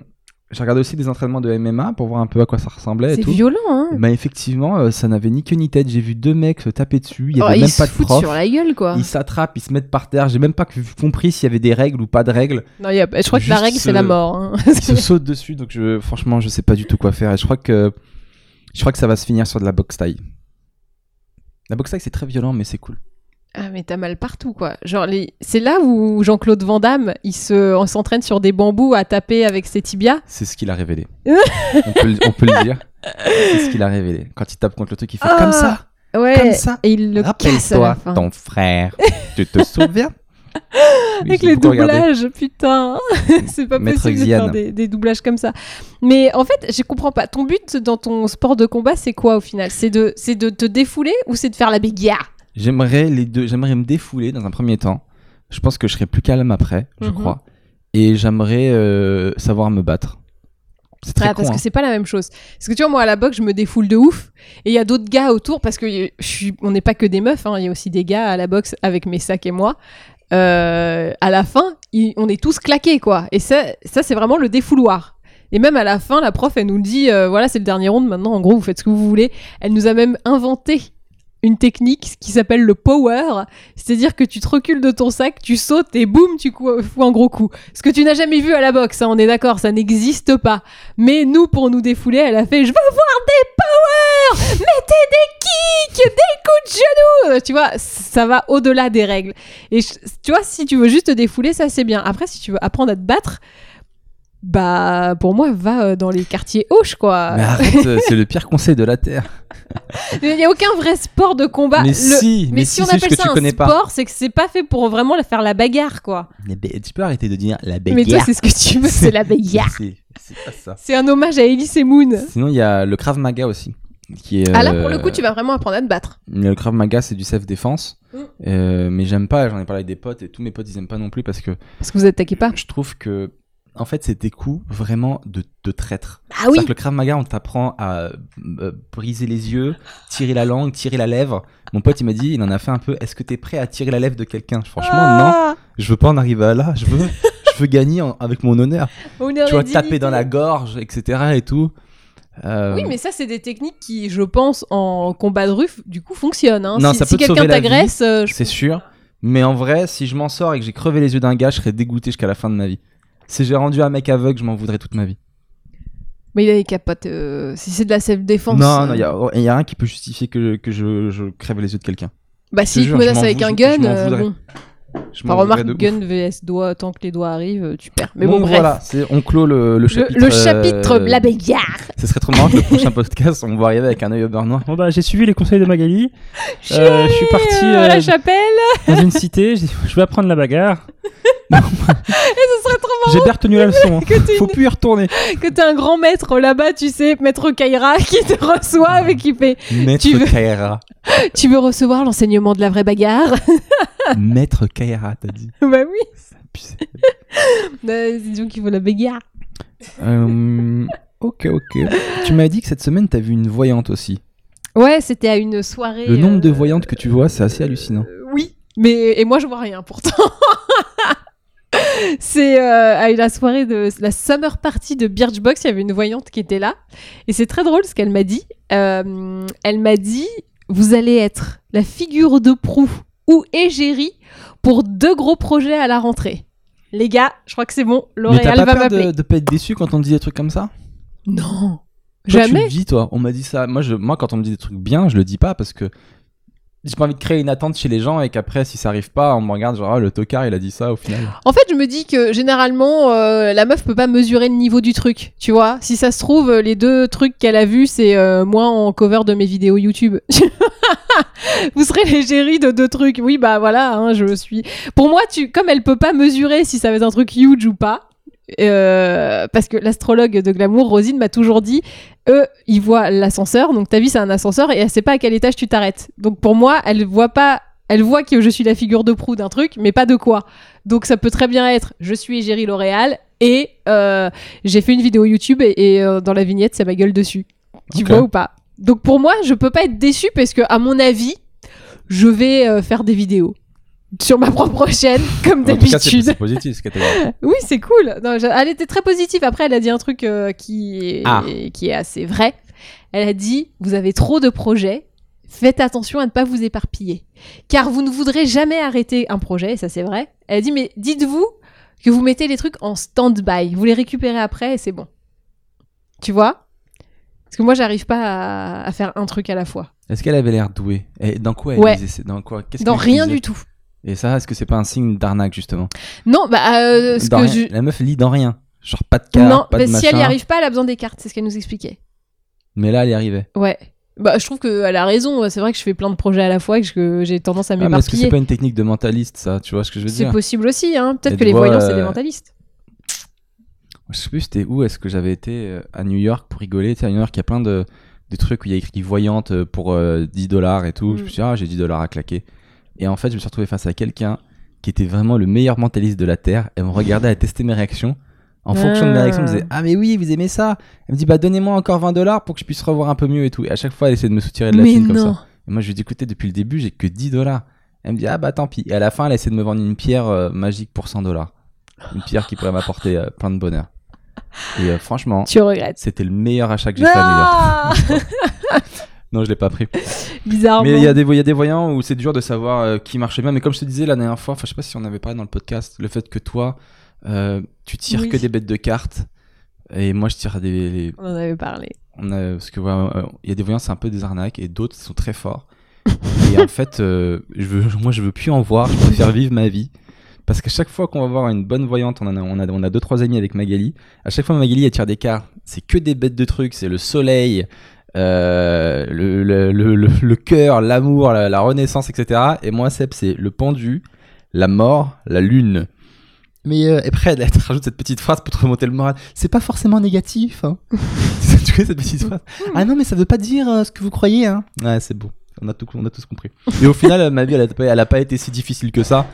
j'ai regardé aussi des entraînements de MMA pour voir un peu à quoi ça ressemblait C'est violent, hein. Bah, effectivement, euh, ça n'avait ni queue ni tête. J'ai vu deux mecs se taper dessus. Il y Oh, avait ils même se pas de foutent prof. sur la gueule, quoi. Ils s'attrapent, ils se mettent par terre. J'ai même pas compris s'il y avait des règles ou pas de règles. Non, il y a- je crois que la règle, c'est ce- la mort. hein. Ils se sautent dessus. Donc, je, franchement, je sais pas du tout quoi faire. Et je crois que, je crois que ça va se finir sur de la boxe taille. La boxe taille, c'est très violent, mais c'est cool. Ah mais t'as mal partout quoi. Genre les... c'est là où Jean-Claude Van Damme il se on s'entraîne sur des bambous à taper avec ses tibias. C'est ce qu'il a révélé. on, peut, le- on peut le dire. C'est ce qu'il a révélé. Quand il tape contre le truc, il fait Ah, comme ça. Ouais. Comme ça. Et il le casse à la fin. ton frère. tu te souviens? Avec les doublages, putain, c'est pas Maître possible de faire des, des doublages comme ça. Mais en fait, je comprends pas. Ton but dans ton sport de combat, c'est quoi au final? C'est de, c'est de te défouler ou c'est de faire la bagarre J'aimerais les deux. J'aimerais me défouler dans un premier temps. Je pense que je serai plus calme après, je Mhm. crois. Et j'aimerais euh, savoir me battre. C'est très con. parce hein. que c'est pas la même chose. Parce que tu vois, moi à la boxe, je me défoule de ouf. Et il y a d'autres gars autour, parce que je suis... on n'est pas que des meufs, hein, il y a aussi des gars à la boxe avec mes sacs et moi. Euh, à la fin, on est tous claqués, quoi. Et ça, ça c'est vraiment le défouloir. Et même à la fin, la prof, elle nous dit euh, voilà, c'est le dernier round, maintenant, en gros, vous faites ce que vous voulez. Elle nous a même inventé une technique qui s'appelle le power, c'est-à-dire que tu te recules de ton sac, tu sautes et boum, tu fous un gros coup. Ce que tu n'as jamais vu à la boxe, hein, on est d'accord, ça n'existe pas. Mais nous, pour nous défouler, elle a fait Je veux voir des power Mettez des kicks Des coups de genoux Tu vois, ça va au-delà des règles. Et tu vois, si tu veux juste te défouler, ça c'est bien. Après, si tu veux apprendre à te battre, bah pour moi, va euh, dans les quartiers hoches, quoi. Mais arrête, euh, c'est le pire conseil de la Terre. Il n'y a aucun vrai sport de combat. mais Le- si, Mais, mais, si on appelle que ça tu un sport, c'est que c'est pas fait pour vraiment faire la bagarre, quoi. Mais tu peux arrêter de dire la bagarre. Mais toi, c'est ce que tu veux, c'est la bagarre. C'est c'est pas ça. C'est un hommage à Elise et Moon. Sinon, il y a le Krav Maga aussi. Qui est, Ah là, pour le euh, coup, tu vas vraiment apprendre à te battre. Le Krav Maga, c'est du self-défense. Mm. Euh, mais j'aime pas, j'en ai parlé avec des potes et tous mes potes ils aiment pas non plus parce que Parce que vous attaquez pas. je trouve que en fait c'est des coups vraiment de, de traître. Ah oui que le Krav Maga on t'apprend à euh, briser les yeux, tirer la langue, tirer la lèvre. Mon pote il m'a dit il en a fait un peu. Est-ce que t'es prêt à tirer la lèvre de quelqu'un? Franchement non, Ah, je veux pas en arriver à là. Je veux, je veux gagner en- avec mon honneur. honneur Tu vois taper dans la gorge etc et tout. Euh, Oui, mais ça, c'est des techniques qui, je pense, en combat de rue, du coup, fonctionnent. hein. Non, si ça peut quelqu'un t'agresse, euh, C'est sûr. Mais en vrai, si je m'en sors et que j'ai crevé les yeux d'un gars, je serais dégoûté jusqu'à la fin de ma vie. Si j'ai rendu un mec aveugle, je m'en voudrais toute ma vie. mais il a les capotes. euh, si c'est de la self-défense. Non, non, euh, il y a, y a rien qui peut justifier que, que je, je crève les yeux de quelqu'un. Bah, si il te je menace m'en avec un je- gun, je m'en euh, voudrais. bon. Je Enfin, remarque, gun ouf. vs doigt, tant que les doigts arrivent, euh, tu perds. Mais bon, bref. voilà, on clôt le, chapitre. le chapitre euh, la bagarre. Ce serait trop marrant que le prochain podcast, on va arriver avec un œil au beurre noir. Bon bah j'ai suivi les conseils de Magali. Euh, je suis parti Euh, à la euh, chapelle. dans une cité. Je vais apprendre la bagarre. Ce serait trop J'ai bien retenu la leçon. hein. t'es Faut plus y retourner. que t'as un grand maître là-bas, tu sais, maître Kaira, qui te reçoit et qui fait Maître Tu veux- Kaira. Tu veux recevoir l'enseignement de la vraie bagarre Maître Kaira, t'as dit. Bah oui. Putain. Bah, disons qu'il faut la bagarre. Euh, ok, ok. Tu m'as dit que cette semaine, t'as vu une voyante aussi. Ouais, c'était à une soirée. Le nombre de euh, voyantes que tu vois, c'est assez hallucinant. euh, oui, mais et moi je vois rien pourtant. C'est euh, à la soirée de la summer party de Birchbox, il y avait une voyante qui était là et c'est très drôle ce qu'elle m'a dit. Euh, elle m'a dit vous allez être la figure de proue ou égérie pour deux gros projets à la rentrée. Les gars, je crois que c'est bon, Mais t'as L'Oréal pas va peur m'appeler. de, de pas être déçu quand on dit des trucs comme ça? Non, Toi, Tu jamais. le dis, toi. On m'a dit ça. Moi, je, moi, quand on me dit des trucs bien, je le dis pas parce que j'ai pas envie de créer une attente chez les gens et qu'après, si ça arrive pas, on me regarde genre, ah, le tocard, il a dit ça au final. En fait, je me dis que généralement, euh, la meuf peut pas mesurer le niveau du truc, tu vois. Si ça se trouve, les deux trucs qu'elle a vus, c'est euh, moi en cover de mes vidéos YouTube. Vous serez l'égérie de deux trucs. Oui, bah voilà, hein, je suis. Pour moi, tu, comme elle peut pas mesurer si ça va être un truc huge ou pas. Euh, parce que l'astrologue de Glamour, Rosine, m'a toujours dit, eux, ils voient l'ascenseur, donc ta vie c'est un ascenseur et elle sait pas à quel étage tu t'arrêtes. Donc pour moi, elle voit pas, elle voit que je suis la figure de proue d'un truc, mais pas de quoi. Donc ça peut très bien être je suis égérie L'Oréal et euh, j'ai fait une vidéo YouTube et, et, euh, dans la vignette c'est ma gueule dessus. Tu vois ou pas? Donc pour moi je peux pas être déçue parce que à mon avis je vais faire des vidéos sur ma propre chaîne comme d'habitude. c'est positif ce dit. Oui, c'est cool. Non, elle était très positive. Après, elle a dit un truc euh, qui, est, Ah. qui est assez vrai. Elle a dit Vous avez trop de projets. Faites attention à ne pas vous éparpiller. Car vous ne voudrez jamais arrêter un projet, et ça c'est vrai. Elle a dit Mais dites-vous que vous mettez les trucs en stand-by. Vous les récupérez après et c'est bon. Tu vois? Parce que moi, j'arrive pas à, à faire un truc à la fois. Est-ce qu'elle avait l'air douée? Et dans quoi elle Ouais. disait Dans quoi Dans rien du tout. Et ça, est-ce que c'est pas un signe d'arnaque justement? Non, bah, euh, ce que rien. je. La meuf lit dans rien. Genre pas de carte, Non, pas bah, de si machin. elle y arrive pas, elle a besoin des cartes. C'est ce qu'elle nous expliquait. Mais là, elle y arrivait. Ouais. Bah, je trouve qu'elle a raison. C'est vrai que je fais plein de projets à la fois et que j'ai tendance à Ah, mais est-ce que m'éparpiller. c'est pas une technique de mentaliste ça? Tu vois ce que je veux c'est dire? possible aussi. Hein. Peut-être que les voyants, c'est des euh, mentalistes. Je sais plus c'était où est-ce que j'avais été euh, à New York pour rigoler. Tu sais, à New York, il y a plein de, de trucs où il y a écrit voyante pour euh, 10 dollars et tout. Mm. Je me suis dit, ah, j'ai 10 dollars à claquer. Et en fait, je me suis retrouvé face à quelqu'un qui était vraiment le meilleur mentaliste de la Terre. Elle me regardait à tester mes réactions. En fonction de mes Ah. réactions, elle me disait Ah, mais oui, vous aimez ça Elle me dit Bah, donnez-moi encore 20 dollars pour que je puisse revoir un peu mieux et tout. Et à chaque fois, elle essaie de me soutirer de la Mais thune comme non. ça. Et moi, je lui dis Écoutez, depuis le début, j'ai que 10 dollars. Elle me dit Ah, bah tant pis. Et à la fin, elle essaie de me vendre une pierre euh, magique pour 100 dollars. Une pierre qui pourrait m'apporter euh, plein de bonheur. Et euh, franchement, Tu regrettes. c'était le meilleur achat que j'ai fait à New York. Non, je l'ai pas pris. Bizarrement. Mais il y, a des il y a des voyants où c'est dur de savoir euh, qui marchait bien. Mais comme je te disais la dernière fois, je sais pas si on avait parlé dans le podcast, le fait que toi, euh, tu tires Oui. que des bêtes de cartes. Et moi, je tire des. les- On en avait parlé. on a, parce que voilà, euh, il y a des voyants, c'est un peu des arnaques, et d'autres sont très forts. et en fait, euh, je veux, moi, je veux plus en voir. Je préfère vivre ma vie. Parce qu'à chaque fois qu'on va voir une bonne voyante, on, en a, on, a, on a deux, trois amis avec Magali. À chaque fois, Magali, elle tire des cartes. C'est que des bêtes de trucs. C'est le soleil, euh, le, cœur, l'amour, la, renaissance, etc. Et moi, Seb, c'est le pendu, la mort, la lune. Mais euh, après, elle, te rajoute cette petite phrase pour te remonter le moral. C'est pas forcément négatif. Hein. tu connais cette petite phrase Ah non, mais ça veut pas dire euh, ce que vous croyez. Hein. Ouais, c'est bon. On a, tout, on a tous compris. Et au final, ma vie, elle a, elle a pas été si difficile que ça.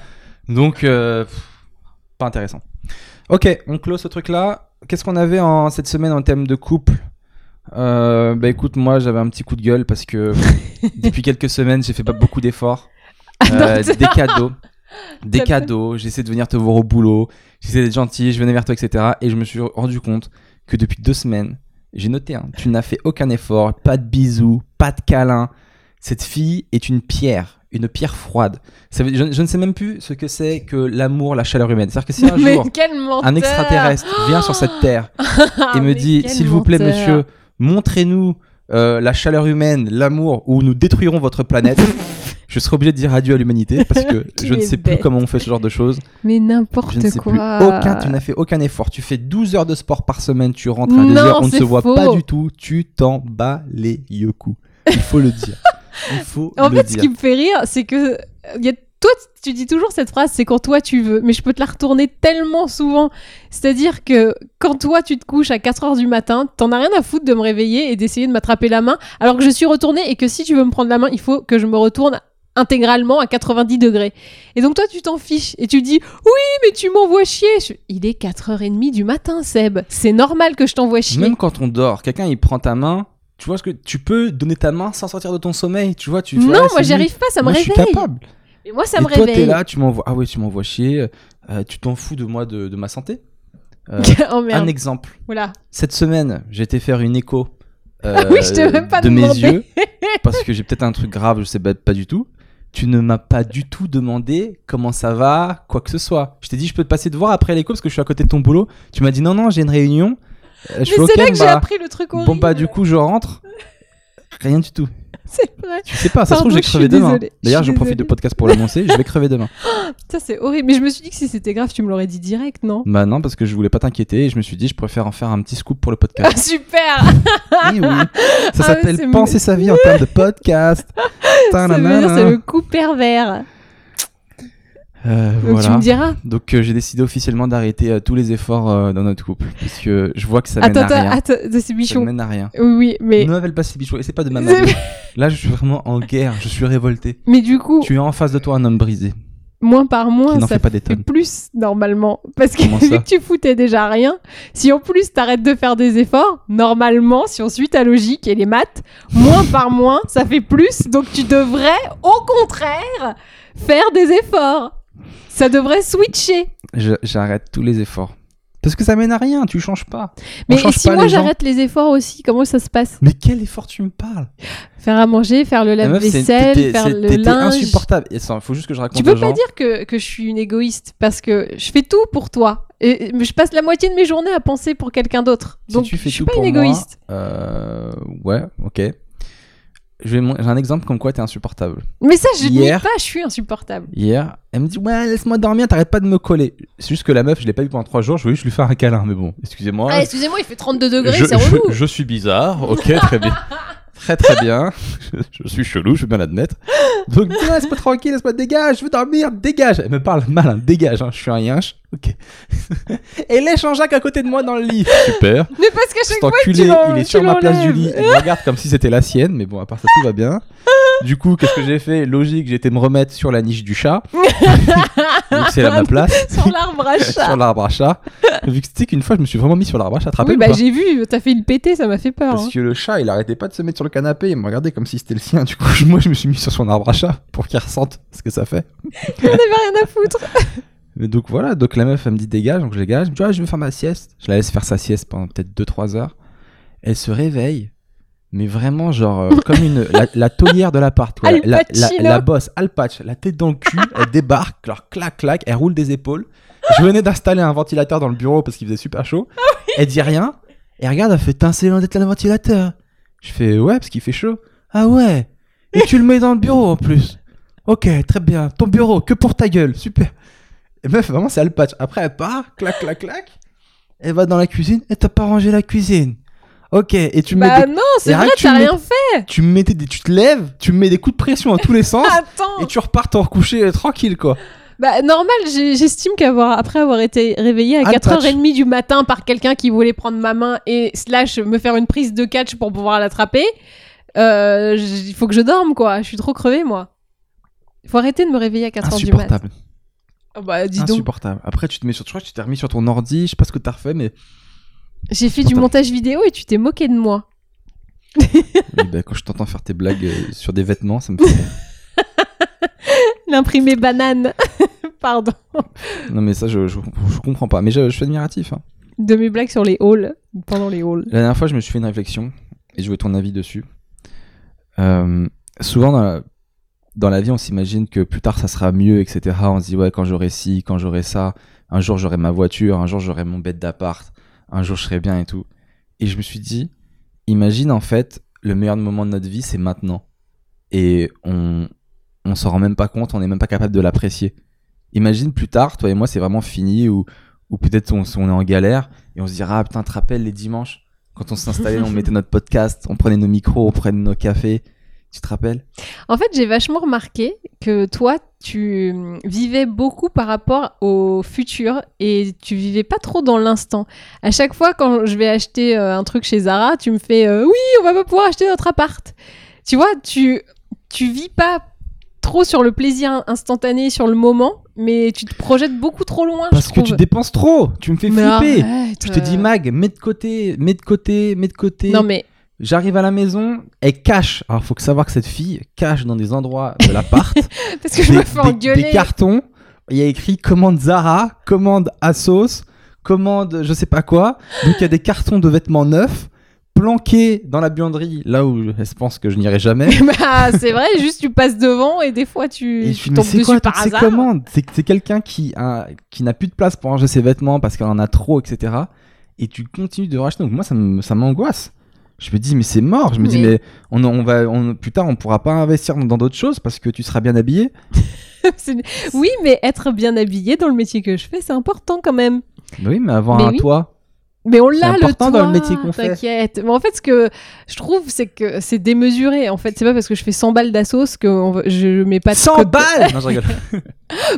Donc, pas intéressant. Ok, on close ce truc-là. Qu'est-ce qu'on avait en, cette semaine en thème de couple? Euh, Bah écoute, moi, j'avais un petit coup de gueule parce que depuis quelques semaines, j'ai fait pas beaucoup d'efforts. Euh, des cadeaux. Des cadeaux, j'essaie de venir te voir au boulot, j'essaie d'être gentil, je venais vers toi, etc. Et je me suis rendu compte que depuis deux semaines, j'ai noté, hein, tu n'as fait aucun effort, pas de bisous, pas de câlins. Cette fille est une pierre, une pierre froide. Ça veut- je, je ne sais même plus ce que c'est que l'amour, la chaleur humaine. C'est-à-dire que si un mais jour un extraterrestre vient sur cette terre Ah, et me dit, s'il vous plaît, monsieur, montrez-nous euh, la chaleur humaine, l'amour, ou nous détruirons votre planète. je serai obligé de dire adieu à l'humanité parce que je ne sais plus comment on fait ce genre de choses. Mais Je n'importe ne sais quoi. plus. Aucun, tu n'as fait aucun effort. Tu fais 12 heures de sport par semaine, tu rentres à des Non, heures, on ne se voit pas du tout. Tu t'en bats les yoku. Il faut le dire. Il faut En le fait, ce dire. qui me fait rire, c'est que il y a toi, tu dis toujours cette phrase, c'est quand toi tu veux, mais je peux te la retourner tellement souvent. C'est-à-dire que quand toi tu te couches à 4 heures du matin, t'en as rien à foutre de me réveiller et d'essayer de m'attraper la main, alors que je suis retournée et que si tu veux me prendre la main, il faut que je me retourne intégralement à 90 degrés. Et donc toi tu t'en fiches et tu dis oui mais tu m'envoies chier. Je- Il est 4h30 du matin Seb. C'est normal que je t'envoie chier. Même quand on dort, quelqu'un il prend ta main. Tu vois ce que tu peux donner ta main sans sortir de ton sommeil. Tu vois, tu. non, ouais, moi c'est j'y lui. arrive pas, ça me Moi, je suis réveille. capable. Mais moi ça Et me toi, réveille. t'es là, tu m'envoies. Ah ouais, tu m'envoies chier. euh, tu t'en fous de moi, de, de ma santé. Euh, oh un exemple. Voilà. Cette semaine, j'ai été faire une écho. euh, Ah oui, je t'ai même pas de mes yeux parce que j'ai peut-être un truc grave, je sais pas, pas du tout. Tu ne m'as pas du tout demandé comment ça va, quoi que ce soit. Je t'ai dit, je peux te passer te voir après l'écho parce que je suis à côté de ton boulot. Tu m'as dit non, non, j'ai une réunion. Je Mais c'est là que j'ai bah, appris le truc horrible. Bon, bah, du coup, je rentre. Rien du tout. C'est vrai. Tu sais pas, ça se Pardon, trouve, j'ai je crevé demain. D'ailleurs, Je je profite du désolée. podcast pour l'annoncer. Je vais crever demain. Ça c'est horrible. Mais je me suis dit que si c'était grave, tu me l'aurais dit direct, non? Bah, non, parce que je voulais pas t'inquiéter et je me suis dit, je préfère en faire un petit scoop pour le Ah podcast. super oui, oui. Ça Ah, s'appelle Penser sa vie en termes de podcast. C'est le coup pervers. Euh, Donc tu me diras. Donc euh, j'ai décidé officiellement d'arrêter euh, tous les efforts dans notre couple parce que je vois que ça mène Attends, à rien. attends, attends, c'est ça bichon. ne mène à rien. Oui, oui, mais Ne m'appelle pas ces bichons et c'est pas de ma C'est- maman. Là, je suis vraiment en guerre. Je suis révolté. mais du coup, Tu as en face de toi un homme brisé. moins par moins, ça fait pas des fait plus normalement. Parce que vu ça que tu foutais déjà rien, si en plus t'arrêtes de faire des efforts, normalement, si on suit ta logique et les maths, moins par moins, ça fait plus. Donc tu devrais, au contraire, faire des efforts. Ça devrait switcher. J'arrête tous les efforts parce que ça mène à rien. Tu changes pas. Mais change si pas moi j'arrête les efforts aussi, comment ça se passe? Mais quel effort tu me parles? Faire à manger, faire le lave-vaisselle, faire le linge. insupportable. Et ça, faut juste que je raconte Tu aux peux pas gens. dire que, que je suis une égoïste parce que je fais tout pour toi. Et mais je passe la moitié de mes journées à penser pour quelqu'un d'autre. Si Donc tu fais je suis tout pas pour une moi, égoïste. euh, ouais, ok. J'ai un exemple comme quoi t'es insupportable. Mais ça, je ne pas, je suis insupportable. Hier, elle me dit ouais laisse-moi dormir, t'arrêtes pas de me coller. C'est juste que la meuf, je l'ai pas vue pendant trois jours, je voulais juste lui faire un câlin, mais bon, excusez-moi. Ah, excusez-moi, il fait 32 degrés, c'est relou. je- je suis bizarre, ok, très bien. Très très bien. Je, je suis chelou, je veux bien l'admettre. Donc, laisse-moi tranquille, laisse-moi dégage, je veux dormir, dégage. Elle me parle mal, hein, dégage, hein, je suis un yinche. Ok. Et laisse Jean-Jacques à côté de moi dans le lit. Super. Mais parce qu'à chaque Cet fois que enculé, tu l'en- il est tu sur ma place du l'enlèves. lit. Il me regarde comme si c'était la sienne, mais bon, à part ça, tout va bien. Du coup, qu'est-ce que j'ai fait? Logique, j'ai été me remettre sur la niche du chat. Donc c'est là ma place. Sur l'arbre à sur chat. l'arbre à chat. Vu que tu sais qu'une fois, je me suis vraiment mis sur l'arbre à chat. Rappelles Oui, ou bah pas? j'ai vu, t'as fait une pété, ça m'a fait peur. Parce hein. que le chat, il arrêtait pas de se mettre sur le canapé. Il me regardait comme si c'était le sien. Du coup, je- moi, je me suis mis sur son arbre à chat pour qu'il ressente ce que ça fait. On avait rien à foutre. Mais donc voilà, donc la meuf, elle me dit dégage. Donc je dégage. Je me dis, ah, je vais faire ma sieste. Je la laisse faire sa sieste pendant peut-être 2-3 heures. Elle se réveille. Mais vraiment, genre, euh, comme une, la, la taulière de l'appart. quoi. La, la, la bosse, Al Patch, la tête dans le cul, elle débarque, alors clac, clac, elle roule des épaules. Je venais d'installer un ventilateur dans le bureau parce qu'il faisait super chaud. Elle dit rien. Et regarde, elle fait T'es loin d'être le ventilateur. Je fais Ouais, parce qu'il fait chaud. Ah ouais. Et tu le mets dans le bureau en plus. Ok, très bien. Ton bureau, que pour ta gueule. Super. Et meuf, vraiment, c'est Al Patch. Après, elle part, clac, clac, clac. Elle va dans la cuisine. Et t'as pas rangé la cuisine. Ok, et tu mets Bah des- non, c'est vrai, t'as mets- rien fait. tu mettais des, tu te lèves, tu me mets des coups de pression dans tous les sens. Attends. Et tu repars t'en recoucher euh, tranquille quoi. Bah normal, j'estime qu'avoir après avoir été réveillée à Al Patch. 4h30 du matin par quelqu'un qui voulait prendre ma main et slash me faire une prise de catch pour pouvoir l'attraper, euh, il faut que je dorme quoi. Je suis trop crevée moi. Il faut arrêter de me réveiller à 4h du matin. Insupportable. Oh, bah dis donc, Insupportable. Après tu te mets sur, je crois que tu t'es remis sur ton ordi, je sais pas ce que t'as refait mais j'ai fait du montage vidéo et tu t'es moqué de moi. oui, bah, quand je t'entends faire tes blagues euh, sur des vêtements, ça me fait. L'imprimé banane. Pardon. non mais ça je, je, je comprends pas. Mais je, je suis admiratif. hein. De mes blagues sur les halls, pendant les halls. La dernière fois je me suis fait une réflexion et je veux ton avis dessus. Euh, souvent dans la, dans la vie on s'imagine que plus tard ça sera mieux etc. On se dit ouais quand j'aurai ci, quand j'aurai ça, un jour j'aurai ma voiture, un jour j'aurai mon bête d'appart, un jour je serai bien et tout. Et je me suis dit, imagine en fait, le meilleur moment de notre vie, c'est maintenant. Et on, on s'en rend même pas compte, on n'est même pas capable de l'apprécier. Imagine plus tard, toi et moi, c'est vraiment fini, ou, ou peut-être on, on est en galère, et on se dira, ah putain, te rappelles les dimanches, quand on s'installait, on mettait notre podcast, on prenait nos micros, on prenait nos cafés. Tu te rappelles? En fait, j'ai vachement remarqué que toi, tu vivais beaucoup par rapport au futur et tu vivais pas trop dans l'instant. À chaque fois, quand je vais acheter euh, un truc chez Zara, tu me fais euh, Oui, on va pas pouvoir acheter notre appart. Tu vois, tu, tu vis pas trop sur le plaisir instantané, sur le moment, mais tu te projettes beaucoup trop loin. Parce je que trouve. tu dépenses trop. Tu me fais Mais flipper. arrête, Je te dis, euh. Mag, mets de côté, mets de côté, mets de côté. Non, mais J'arrive à la maison, elle cache. Alors, faut que savoir que cette fille cache dans des endroits de l'appart parce que je des, me fais des- engueuler. des cartons. Il y a écrit commande Zara, commande Asos, commande je sais pas quoi. Donc, il y a des cartons de vêtements neufs planqués dans la buanderie, là où elle se pense que je n'irai jamais. bah, c'est vrai, juste tu passes devant et des fois tu, Et je tu tombes dessus quoi par toutes ces hasard. commandes? C'est c'est quelqu'un qui, a- qui n'a plus de place pour ranger ses vêtements parce qu'elle en a trop, etc. Et tu continues de racheter. Donc moi, ça m'angoisse. Je me dis, mais c'est mort. Je me dis, Mais- on, on va, on, plus tard, on pourra pas investir dans d'autres choses parce que tu seras bien habillé. Oui, mais être bien habillé dans le métier que je fais, c'est important quand même. Oui, mais avoir Mais un oui. toit. Mais on l'a le important toit. dans le métier qu'on fait. T'inquiète. Mais en fait, ce que je trouve, c'est que c'est démesuré. En fait, c'est pas parce que je fais 100 balles d'assos que je mets pas de 100 code balles Non, je rigole.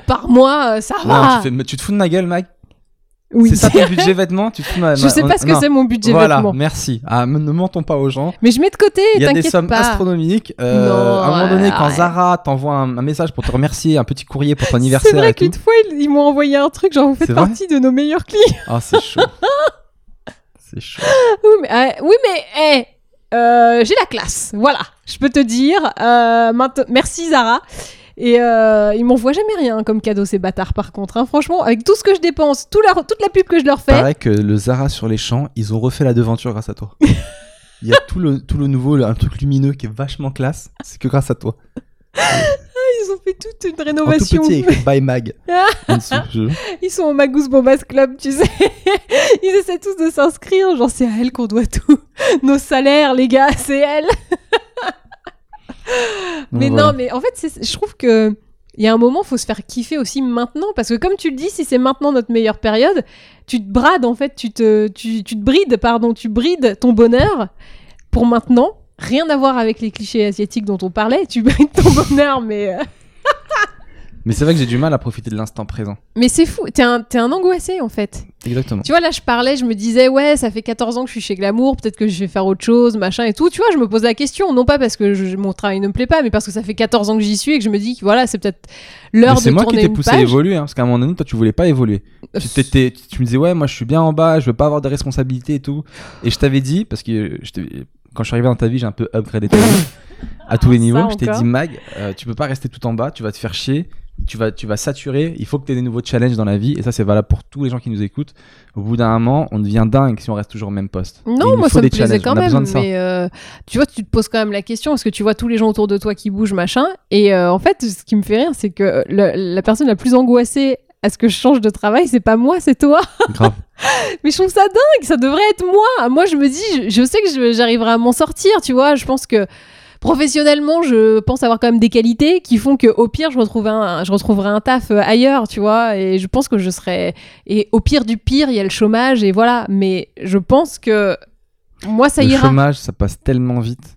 par mois. euh, Ça Non, va. tu, fais- tu te fous de ma gueule, Mag Oui. C'est ça ton budget vêtements? Tu ma Je sais pas ce que c'est mon budget Voilà, vêtements. merci. Ah, ne mentons pas aux gens. Mais je mets de côté. Il y a des sommes pas. astronomiques. Euh, Non, à un moment donné, quand. Zara t'envoie un, un message pour te remercier, un petit courrier pour ton C'est anniversaire vrai et tout. qu'une fois, ils, ils m'ont envoyé un truc, genre vous faites C'est vrai partie de nos meilleurs clients. Ah, c'est chaud. c'est chaud. Oui, mais, euh, oui, mais eh, euh, j'ai la classe. Voilà, je peux te dire. Euh, Merci Zara. Et euh, ils m'envoient jamais rien comme cadeau ces bâtards par contre. hein. Franchement, avec tout ce que je dépense, tout la- toute la pub que je leur fais, Paraît que le Zara sur les champs, ils ont refait la devanture grâce à toi. Il y a tout le, tout le nouveau, un truc lumineux qui est vachement classe. C'est que grâce à toi. ils ont fait toute une En tout rénovation. petit, écrit by Mag. Ils sont au Magous Bombas Club, tu sais. Ils essaient tous de s'inscrire. Genre, c'est à elle qu'on doit tout. Nos salaires, les gars, c'est elle. Mais Voilà. non, mais en fait, je trouve que. Il y a un moment, faut se faire kiffer aussi maintenant, parce que comme tu le dis, si c'est maintenant notre meilleure période, tu te brades en fait, tu te, tu, tu te brides, pardon, tu brides ton bonheur pour maintenant. Rien à voir avec les clichés asiatiques dont on parlait, tu brides ton bonheur, mais euh, Mais c'est vrai que j'ai du mal à profiter de l'instant présent. mais c'est fou. T'es un, un angoissé en fait. Exactement. Tu vois, là, je parlais, je me disais, ouais, ça fait 14 ans que je suis chez Glamour, peut-être que je vais faire autre chose, machin et tout. Tu vois, je me pose la question, non pas parce que je- mon travail ne me plaît pas, mais parce que ça fait 14 ans que j'y suis et que je me dis que voilà, c'est peut-être l'heure de c'est moi qui tourner t'ai poussé à évoluer, hein, parce qu'à un moment donné, toi, tu voulais pas évoluer. Tu, me disais, ouais, moi, je suis bien en bas, je veux pas avoir de responsabilités et tout. Et je t'avais dit, parce que je quand je suis arrivé dans ta vie, j'ai un peu upgradé ta vie à tous les niveaux. Je t'ai dit, Mag, euh, tu peux pas rester tout en bas, tu vas te faire chier. Tu vas, tu vas saturer, il faut que tu aies des nouveaux challenges dans la vie, et ça c'est valable pour tous les gens qui nous écoutent. Au bout d'un moment, on devient dingue si on reste toujours au même poste. Non, moi ça me plaisait quand même, mais euh, tu vois, tu te poses quand même la question parce que tu vois tous les gens autour de toi qui bougent, machin. Et euh, en fait, ce qui me fait rire, c'est que le- la personne la plus angoissée à ce que je change de travail, c'est pas moi, c'est toi. Grave. Mais je trouve ça dingue, ça devrait être moi. Moi, je me dis, je, je sais que j'arriverai à m'en sortir, tu vois. Je pense que professionnellement, je pense avoir quand même des qualités qui font que au pire, je retrouverai un, je retrouverai un taf euh, ailleurs, tu vois. Et je pense que je serai. Et au pire du pire, il y a le chômage et voilà. Mais je pense que moi, ça le ira. chômage, ça passe tellement vite.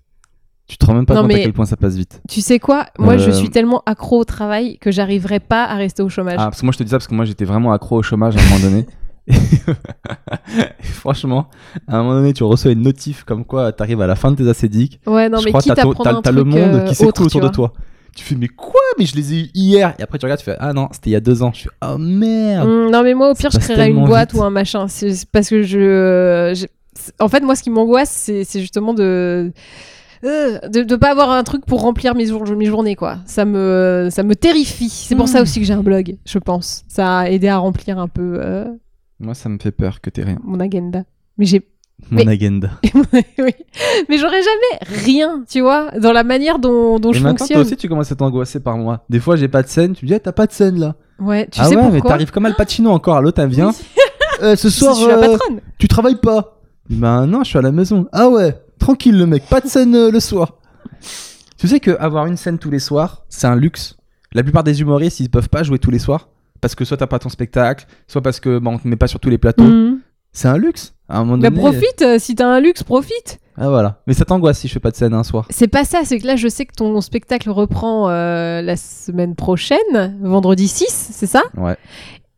Tu te rends même pas Non, compte à quel point ça passe vite. Tu sais quoi? Moi, je Euh, suis tellement accro au travail que j'arriverai pas à rester au chômage. Ah, parce que moi je te dis ça parce que moi j'étais vraiment accro au chômage à un moment donné. Franchement, à un moment donné, tu reçois une notif comme quoi t'arrives à la fin de tes acédiques. ouais, non, je mais crois quitte t'as t'as- le monde euh, qui s'écoule autour de toi. Tu fais, mais quoi? Mais je les ai eu hier. Et après tu regardes, tu fais, ah non, c'était il y a deux ans. Je fais, oh merde. Mm, non, mais moi, au pire, je créerais une boîte vite. ou un machin. C'est parce que je. je- c'est- En fait, moi, ce qui m'angoisse, c'est c'est justement de. euh, de ne pas avoir un truc pour remplir mes, jour- mes journées quoi ça me ça me terrifie c'est pour Mm. ça aussi que j'ai un blog je pense ça a aidé à remplir un peu euh, Moi ça me fait peur que t'aies rien. mon agenda mais j'ai Mon Mais- agenda. oui. mais j'aurais jamais rien tu vois dans la manière dont, dont je maintenant toi fonctionne aussi tu commences à t'angoisser par moi. Des fois j'ai pas de scène, tu me dis, eh, t'as pas de scène là. ouais tu ah sais ouais, mais t'arrives comme Al Pacino encore. L'autre elle vient. Euh, ce je soir, suis euh, tu travailles pas Ben non, je suis à la maison. Ah ouais, tranquille le mec, pas de scène euh, le soir. Tu sais que avoir une scène tous les soirs, c'est un luxe. La plupart des humoristes, ils peuvent pas jouer tous les soirs parce que soit t'as pas ton spectacle, soit parce que bah, on te met pas sur tous les plateaux. Mhm. C'est un luxe. À un moment Bah, donné. profite, euh, si t'as un luxe, profite. Ah voilà. Mais ça t'angoisse si je fais pas de scène un soir. C'est pas ça, c'est que là, je sais que ton spectacle reprend euh, la semaine prochaine, vendredi 6, c'est ça? Ouais.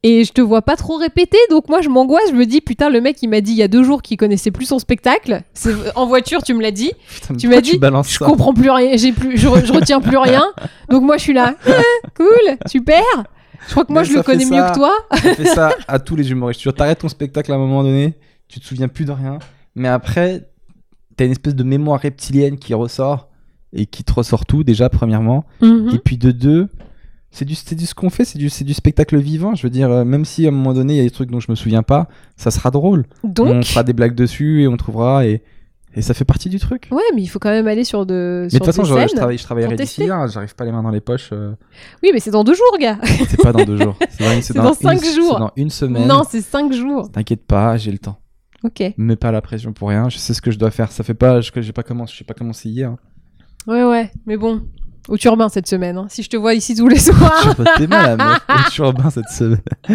Et je te vois pas trop répéter, donc moi je m'angoisse, je me dis putain, le mec il m'a dit il y a deux jours qu'il connaissait plus son spectacle. En voiture, tu me l'as dit. Putain, Tu m'as dit, Je ça comprends plus rien, j'ai plus, je, re- je retiens plus rien. Donc moi je suis là, Ah, cool, super. Je crois que moi je le ça connais mieux ça. que toi. On fait ça à tous les humoristes. Tu t'arrêtes ton spectacle à un moment donné, tu te souviens plus de rien, mais après, t'as une espèce de mémoire reptilienne qui ressort et qui te ressort tout déjà premièrement. Mhm. Et puis de deux, c'est du, c'est du ce qu'on fait, c'est du, du spectacle vivant. Je veux dire, euh, même si à un moment donné il y a des trucs dont je me souviens pas, ça sera drôle. on Donc, fera des blagues dessus et on trouvera et, et ça fait partie du truc. ouais, mais il faut quand même aller sur de. Mais de toute façon, je, je travaille, je travaillerai d'ici là. J'arrive pas les mains dans les poches. euh, Oui, mais c'est dans deux jours, gars. c'est pas dans deux jours. C'est dans, C'est dans cinq une, jours. C'est dans une semaine. Non, c'est cinq jours. T'inquiète pas, j'ai le temps. Ok. Ouais, Me mets pas la pression pour rien. Je sais ce que je dois faire. Ça fait pas, je, j'ai pas commencé, j'ai pas commencé hier. ouais, mais bon. Au turbin cette semaine. hein. Si je te vois ici tous les soirs, t'es mal, la meuf. Au turbin cette semaine.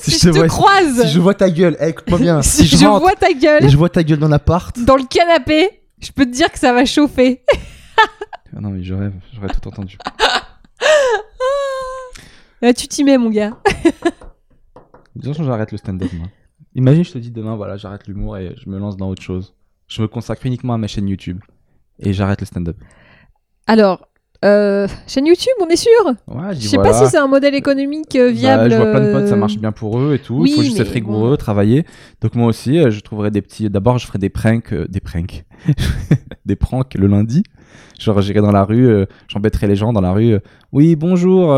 si, je te, croise, si je vois ta gueule, eh, écoute-moi bien. si, Si, je, je, rentre vois ta gueule et je vois ta gueule dans l'appart. dans le canapé, je peux te dire que ça va chauffer. Ah non, mais je rêve. J'aurais tout entendu. Là, tu t'y mets, mon gars. De toute façon, j'arrête le stand-up, moi. Imagine, je te dis demain, voilà, j'arrête l'humour et je me lance dans autre chose. Je me consacre uniquement à ma chaîne YouTube. Et j'arrête le stand-up. Alors, euh, chaîne YouTube, on est sûr Ouais, je sais voilà. pas si c'est un modèle économique euh, Bah, viable. je vois plein de potes, ça euh, marche bien pour eux et tout. oui, Il faut juste mais être rigoureux, travailler. Donc moi aussi, euh, je trouverai des petits. D'abord, je ferai des pranks, des pranks, des pranks le lundi. Genre, j'irai dans la rue, j'embêterai les gens dans la rue. oui, bonjour,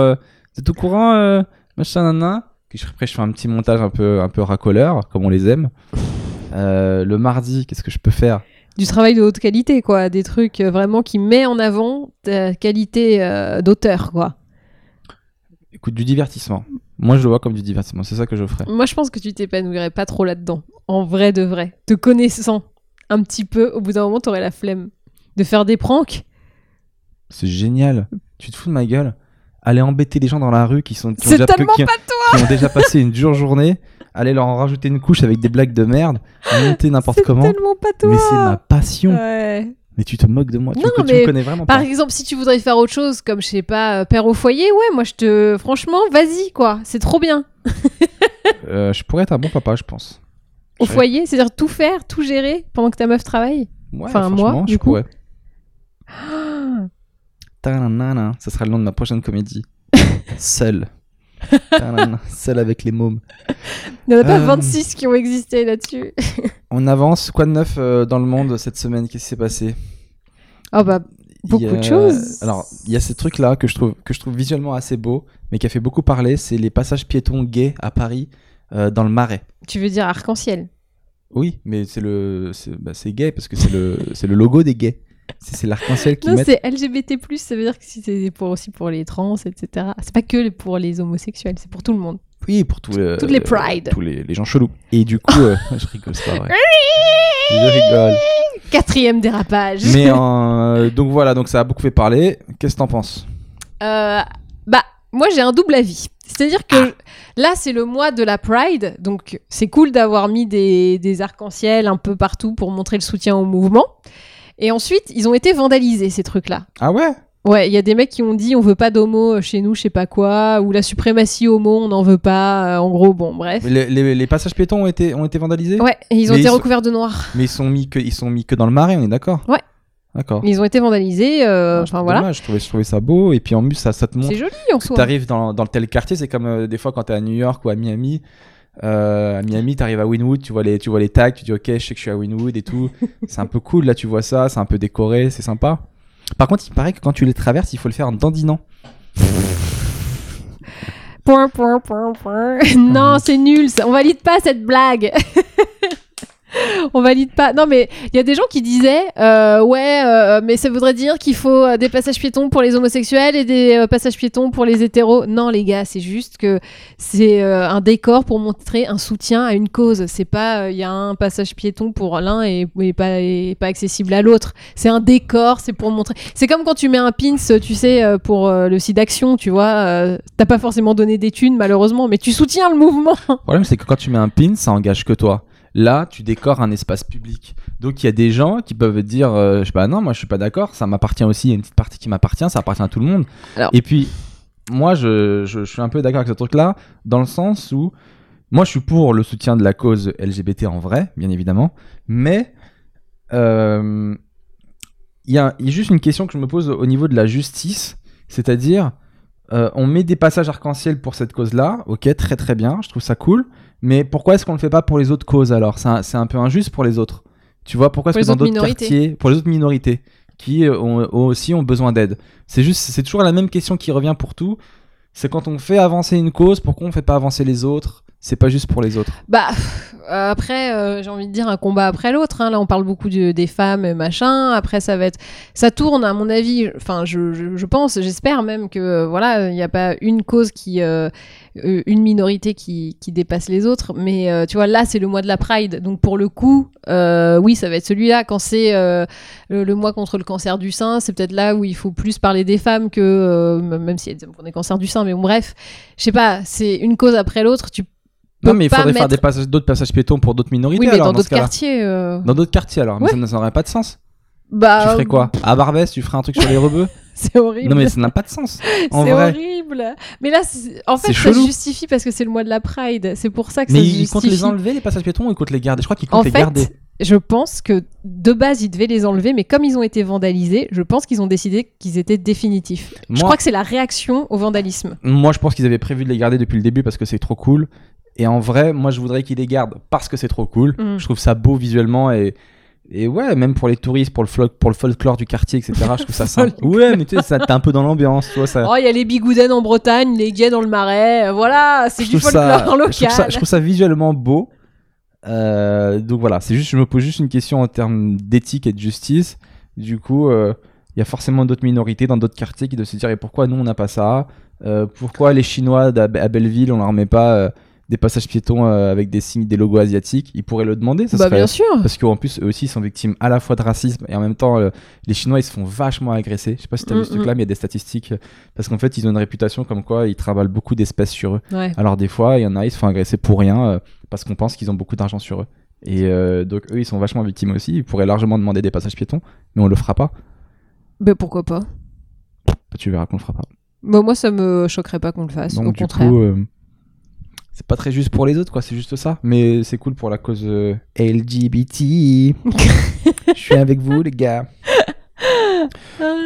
êtes au courant, machin, nana. Puis après, je fais un petit montage un peu, un peu racoleur, comme on les aime. Euh, le mardi, qu'est-ce que je peux faire? Du travail de haute qualité, quoi. Des trucs euh, vraiment qui met en avant ta qualité euh, d'auteur, quoi. Écoute, du divertissement. Moi, je le vois comme du divertissement. C'est ça que je ferai. Moi, je pense que tu t'épanouirais pas trop là-dedans. En vrai de vrai. Te connaissant un petit peu, au bout d'un moment, t'aurais la flemme de faire des pranks. C'est génial. Tu te fous de ma gueule Aller embêter les gens dans la rue qui sont qui ont, C'est déjà, qui- qui ont déjà passé une dure journée, aller leur en rajouter une couche avec des blagues de merde, monter n'importe C'est comment. tellement pas toi. Mais c'est ma passion. Ouais. Mais tu te moques de moi. Tu, Non, me, tu me connais vraiment Par pas. exemple, si tu voudrais faire autre chose, comme je sais pas, euh, père au foyer, ouais, moi je te. Franchement, vas-y, quoi. C'est trop bien. Euh, je pourrais être un bon papa, je pense. Au foyer, c'est-à-dire tout faire, tout gérer pendant que ta meuf travaille. Ouais, Enfin, moi, je coup. pourrais. Ta-na-na-na. Ça sera le nom de ma prochaine comédie. Seul. Seul avec les mômes. Il n'y en a pas Euh. 26 qui ont existé là-dessus. On avance. Quoi de neuf euh, dans le monde cette semaine? Qu'est-ce qui s'est passé? Oh bah, beaucoup a- de choses. Alors, il y a ces trucs-là que je trouve que je trouve visuellement assez beaux, mais qui a fait beaucoup parler. C'est les passages piétons gays à Paris, euh, dans le Marais. Tu veux dire arc-en-ciel? Oui, mais c'est le, c'est bah, gay parce que c'est le, c'est le logo des gays. C'est l'arc-en-ciel qui Non, met. c'est LGBT+, ça veut dire que c'est pour, aussi pour les trans, etc. C'est pas que pour les homosexuels, c'est pour tout le monde. Oui, pour tous les, Toutes les prides. tous les, les gens chelous. Et du coup, euh, je rigole, c'est pas vrai. Je rigole. Quatrième dérapage. Mais euh, donc voilà, donc ça a beaucoup fait parler. Qu'est-ce que t'en penses? Euh, bah, moi j'ai un double avis. C'est-à-dire que là c'est le mois de la Pride, donc c'est cool d'avoir mis des, des arcs-en-ciel un peu partout pour montrer le soutien au mouvement. Et ensuite, ils ont été vandalisés ces trucs-là. Ah ouais? Ouais, il y a des mecs qui ont dit on veut pas d'homo chez nous, je sais pas quoi, ou la suprématie homo, on n'en veut pas. euh, en gros, bon, bref. les, les- les passages piétons ont été, ont été vandalisés? Ouais, et ils ont Mais été ils sont- recouverts de noir. Mais ils sont mis que, ils sont mis que dans le marais, on est d'accord? Ouais. D'accord. Ils ont été vandalisés. euh, Ah, Enfin voilà. dommage, je trouvais, je trouvais ça beau. Et puis en plus, ça, ça te montre. C'est joli en soi. T'arrives dans, dans tel quartier, c'est comme euh, des fois quand t'es à New York ou à Miami. Euh, à Miami, t'arrives à Winwood, tu vois les, tu vois les tags, tu dis ok, je sais que je suis à Winwood et tout. c'est un peu cool, là tu vois ça, c'est un peu décoré, c'est sympa. Par contre, il paraît que quand tu les traverses, il faut le faire en dandinant. Point, point, point, point. non, c'est nul. On valide pas cette blague. On valide pas. Non, mais il y a des gens qui disaient euh, ouais, euh, mais ça voudrait dire qu'il faut euh, des passages piétons pour les homosexuels et des passages piétons pour les hétéros. Non, les gars, c'est juste que c'est un décor pour montrer un soutien à une cause. C'est pas il y a un passage piéton pour l'un et, pas, et pas accessible à l'autre. C'est un décor, c'est pour montrer. C'est comme quand tu mets un pins, tu sais, pour le site d'action, tu vois. T'as pas forcément donné des thunes, malheureusement, mais tu soutiens le mouvement. Le problème, c'est que quand tu mets un pin, ça engage que toi. Là, tu décores un espace public. Donc il y a des gens qui peuvent dire, euh, je sais pas, non, moi je suis pas d'accord, ça m'appartient aussi, il y a une petite partie qui m'appartient, ça appartient à tout le monde. Alors- Et puis, moi je, je, je suis un peu d'accord avec ce truc-là, dans le sens où, moi je suis pour le soutien de la cause LGBT en vrai, bien évidemment, mais euh, il y, a, il y a juste une question que je me pose au niveau de la justice, c'est-à-dire, euh, on met des passages arc-en-ciel pour cette cause-là, ok, très très bien, je trouve ça cool, mais pourquoi est-ce qu'on le fait pas pour les autres causes alors? C'est un, c'est un peu injuste pour les autres. Tu vois, pourquoi est-ce que dans autres d'autres minorités. quartiers, pour les autres minorités, qui euh, ont, ont aussi ont besoin d'aide? C'est juste, c'est toujours la même question qui revient pour tout. C'est quand on fait avancer une cause, pourquoi on fait pas avancer les autres? C'est pas juste pour les autres. Bah, euh, après, euh, j'ai envie de dire un combat après l'autre. hein. Là, on parle beaucoup de- des femmes, et machin. Après, ça va être. Ça tourne, à mon avis. Enfin, je, je, pense, j'espère même que, euh, voilà, il n'y a pas une cause qui. une minorité qui, qui dépasse les autres. Mais tu vois, là, c'est le mois de la Pride. Donc, pour le coup, oui, ça va être celui-là. Quand c'est le, mois contre le cancer du sein, c'est peut-être là où il faut plus parler des femmes que. même si elles aiment qu'on ait cancer du sein. Mais bon, bref, je sais pas, c'est une cause après l'autre. Tu Non, mais il faudrait faire mettre- des passages- d'autres passages piétons pour d'autres minorités. oui, mais alors, dans d'autres quartiers. euh, Dans d'autres quartiers alors, mais Ouais. ça n'a- ça n'aurait pas de sens. Bah, tu ferais quoi? À Barbès, tu ferais un truc sur les rebeux? C'est horrible. Non mais ça n'a pas de sens. En c'est horrible. Mais là, en fait, ça se justifie parce que c'est le mois de la Pride. C'est pour ça que Mais ça se ils justifie. comptent les enlever les passages piétons ou ils comptent les garder? Je crois qu'ils comptent En les fait, garder. je pense que de base, ils devaient les enlever, mais comme ils ont été vandalisés, je pense qu'ils ont décidé qu'ils étaient définitifs. Je crois que c'est la réaction au vandalisme. Moi, je pense qu'ils avaient prévu de les garder depuis le début parce que c'est trop cool. Et en vrai, moi, je voudrais qu'ils les gardent parce que c'est trop cool. Mm. Je trouve ça beau visuellement et et ouais, même pour les touristes, pour le fol- pour le folklore du quartier, etc. Je trouve ça sympa. Ouais, mais tu sais, ça t'es un peu dans l'ambiance, tu vois ça. Oh, il y a les bigoudens en Bretagne, les gays dans le marais. euh, Voilà, c'est du folklore ça, local. je trouve ça, je trouve ça visuellement beau. Euh, donc voilà, c'est juste, je me pose juste une question en termes d'éthique et de justice. Du coup, euh, il y a forcément d'autres minorités dans d'autres quartiers qui doivent se dire et pourquoi nous on n'a pas ça? Euh, Pourquoi les Chinois à Belleville on leur met pas des passages piétons euh, avec des signes, des logos asiatiques Ils pourraient le demander. Ça Bah, serait- bien sûr. Parce qu'en plus, eux aussi, ils sont victimes à la fois de racisme et en même temps, euh, les Chinois, ils se font vachement agresser. Je sais pas si tu as Mm, vu ce truc-là, mais il y a des statistiques. euh, Parce qu'en fait, ils ont une réputation comme quoi ils travaillent beaucoup d'espèces sur eux. Ouais. Alors, des fois, il y en a, ils se font agresser pour rien euh, parce qu'on pense qu'ils ont beaucoup d'argent sur eux. Et euh, donc, eux, ils sont vachement victimes aussi. Ils pourraient largement demander des passages piétons, mais on le fera pas. Bah, pourquoi pas? Bah, tu verras qu'on le fera pas. Bah, Moi, ça me choquerait pas qu'on le fasse. Donc, au du contraire. coup, c'est pas très juste pour les autres, quoi. C'est juste ça. Mais c'est cool pour la cause euh, LGBT. Je suis avec vous, les gars.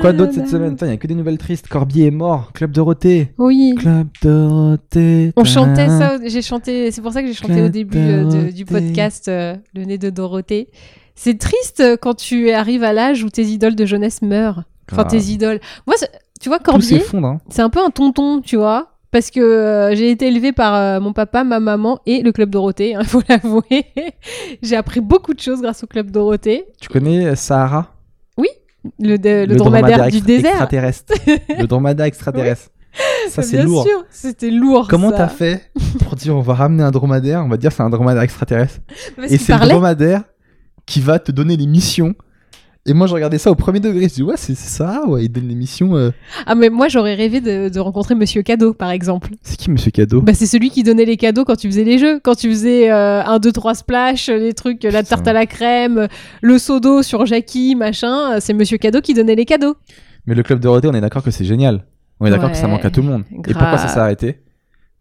Quoi d'autre cette semaine? Il y a que des nouvelles tristes. Corbier est mort. Club Dorothée. Oui. Club Dorothée. On chantait ça, j'ai chanté, c'est pour ça que j'ai chanté au début euh, de- du podcast euh, Le nez de Dorothée. C'est triste quand tu arrives à l'âge où tes idoles de jeunesse meurent. Enfin, Grave. tes idoles. Moi, tu vois, Corbier. Hein. c'est un peu un tonton, tu vois. Parce que euh, j'ai été élevée par euh, mon papa, ma maman et le Club Dorothée, il faut l'avouer. j'ai appris beaucoup de choses grâce au Club Dorothée. Tu connais euh, Sahara? Le, de- le dromadaire, du désert. extraterrestre. le dromadaire extraterrestre. Ça, c'est Bien lourd. sûr, c'était lourd. Comment t'as fait pour dire on va ramener un dromadaire? On va dire c'est un dromadaire extraterrestre. Parce Et c'est le dromadaire qui va te donner les missions. Et moi, je regardais ça au premier degré. Je dis, ouais, c'est ça, ouais, il donne les missions. euh. Ah, mais moi, j'aurais rêvé de, de rencontrer Monsieur Cadeau, par exemple. C'est qui, monsieur Cadeau? Bah, c'est celui qui donnait les cadeaux quand tu faisais les jeux. Quand tu faisais euh, 1, 2, 3 splash, les trucs, la Putain. tarte à la crème, le seau d'eau sur Jackie, machin. euh, C'est Monsieur Cadeau qui donnait les cadeaux. Mais le club Dorothée, on est d'accord que c'est génial. On est d'accord que ça manque à tout le monde. Et pourquoi ça s'est arrêté?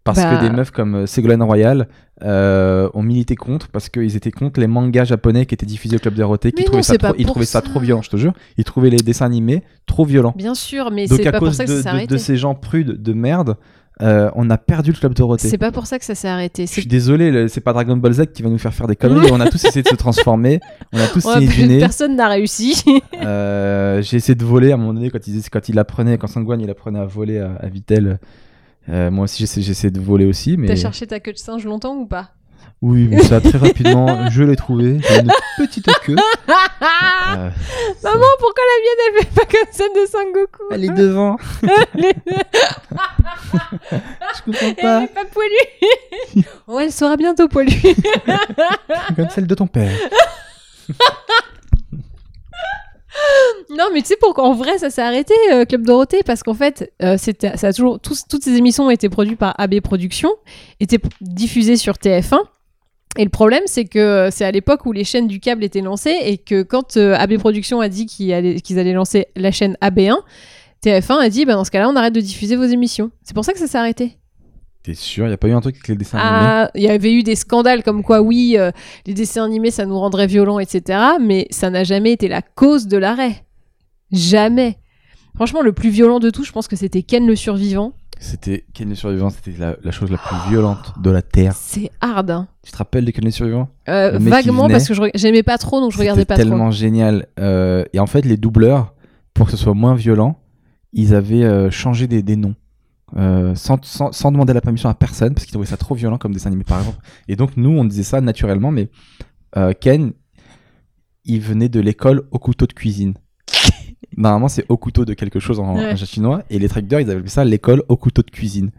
Parce Bah- que des meufs comme euh, Ségolène Royal euh, ont milité contre, parce qu'ils étaient contre les mangas japonais qui étaient diffusés au club Dorothée, qui trouvaient non, ça, trop, ils trouvaient ça ça. trop violent, je te jure. Ils trouvaient les dessins animés trop violents. Bien sûr, mais c'est pas pour ça que de, ça s'est arrêté. de ces gens prudes de merde, euh, on a perdu le club Dorothée. C'est pas pour ça que ça s'est arrêté. Je suis désolé, c'est pas Dragon Ball Z qui va nous faire faire des conneries. on a tous essayé de se transformer, on a tous Ouais, essayé du nez. personne n'a réussi. Euh, j'ai essayé de voler à un moment donné quand il, quand il apprenait, quand Sangwan il apprenait à voler à, à Vitel. Euh, moi aussi j'essaie, de voler aussi, mais T'as cherché ta queue de singe longtemps ou pas? Oui, mais ça très rapidement, je l'ai trouvé. J'ai une petite queue. Euh, Maman, pourquoi la mienne elle fait pas comme celle de Sangoku? Elle est devant. Elle est- Je comprends Elle pas. est pas poilue. oh, elle sera bientôt poilue. Comme celle de ton père. Non, mais tu sais pourquoi en vrai ça s'est arrêté euh, Club Dorothée parce qu'en fait euh, ça a toujours toutes ces émissions ont été produites par AB Productions, étaient diffusées sur TF1 Et le problème, c'est que euh, c'est à l'époque où les chaînes du câble étaient lancées et que quand AB Productions a dit qu'ils allaient, qu'ils allaient lancer la chaîne AB1, TF1 a dit bah, dans ce cas-là, on arrête de diffuser vos émissions. C'est pour ça que ça s'est arrêté. T'es sûr? Il y a pas eu un truc avec les dessins animés? Ah, il y avait eu des scandales comme quoi, oui, euh, les dessins animés, ça nous rendrait violents, etc. Mais ça n'a jamais été la cause de l'arrêt. Jamais. Franchement, le plus violent de tout, je pense que c'était Ken le survivant. C'était Ken le survivant, c'était la, la chose la plus violente de la terre. C'est hard. hein. Tu te rappelles de Ken le survivant? Euh, Le vaguement, venait, parce que j'aimais pas trop, donc je regardais C'était pas tellement génial. Euh, et en fait, les doubleurs, pour que ce soit moins violent, ils avaient changé des, des noms. Euh, sans, sans, sans demander la permission à personne, parce qu'ils trouvaient ça trop violent comme dessin animé, par exemple. Et donc, nous, on disait ça naturellement, mais euh, Ken, il venait de l'école au couteau de cuisine. Normalement, c'est au couteau de quelque chose en, Ouais. en chinois, et les traducteurs, ils avaient ça l'école au couteau de cuisine.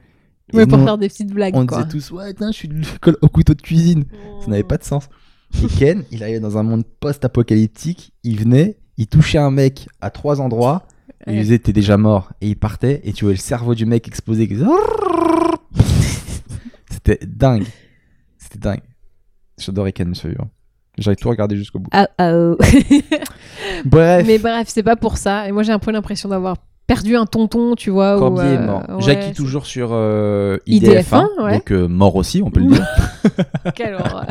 Ouais, pour nous, faire des petites blagues, on quoi. disait tous, ouais, je suis de l'école au couteau de cuisine. Ça n'avait pas de sens. Et Ken, il arrivait dans un monde post-apocalyptique, il venait, il touchait un mec à trois endroits, Ouais. disait t'es déjà mort, et il partait, et tu voyais le cerveau du mec faisait C'était dingue. C'était dingue. J'adorais Ken, monsieur. J'avais tout regardé jusqu'au bout. Ah, ah, oh. Bref, Mais bref, c'est pas pour ça. Et moi, j'ai un peu l'impression d'avoir perdu un tonton, tu vois. ou, Corbier est euh, mort. ouais, Jackie toujours sur euh, IDF1, IDF1, ouais. donc euh, mort aussi, on peut le dire. Quelle horreur.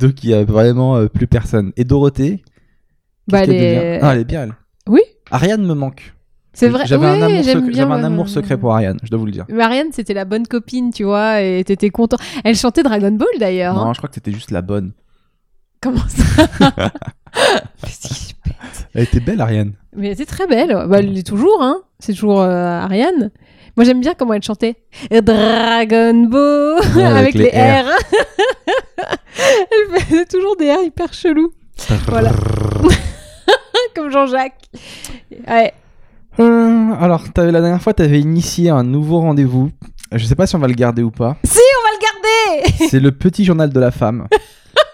donc il y a vraiment plus personne. Et Dorothée, Bah, elle est- Ah, elle est bien, elle. Oui. Ariane me manque. C'est vrai. J'avais un, amour, bien, un amour ouais. secret pour Ariane, je dois vous le dire. Marianne, c'était la bonne copine, tu vois, et t'étais content. Elle chantait Dragon Ball d'ailleurs. hein. Non, je crois que c'était juste la bonne. Comment ça Mais Elle était belle, Ariane. Mais elle était très belle. Bah, elle l'est toujours, hein. C'est toujours euh, Ariane. Moi, j'aime bien comment elle chantait. Dragon Ball Ouais, avec, avec les, les R. elle faisait toujours des R hyper chelous, Voilà. comme Jean-Jacques. Ouais. Euh, alors, la dernière fois, tu avais initié un nouveau rendez-vous. Je sais pas si on va le garder ou pas. Si, on va le garder C'est le petit journal de la femme.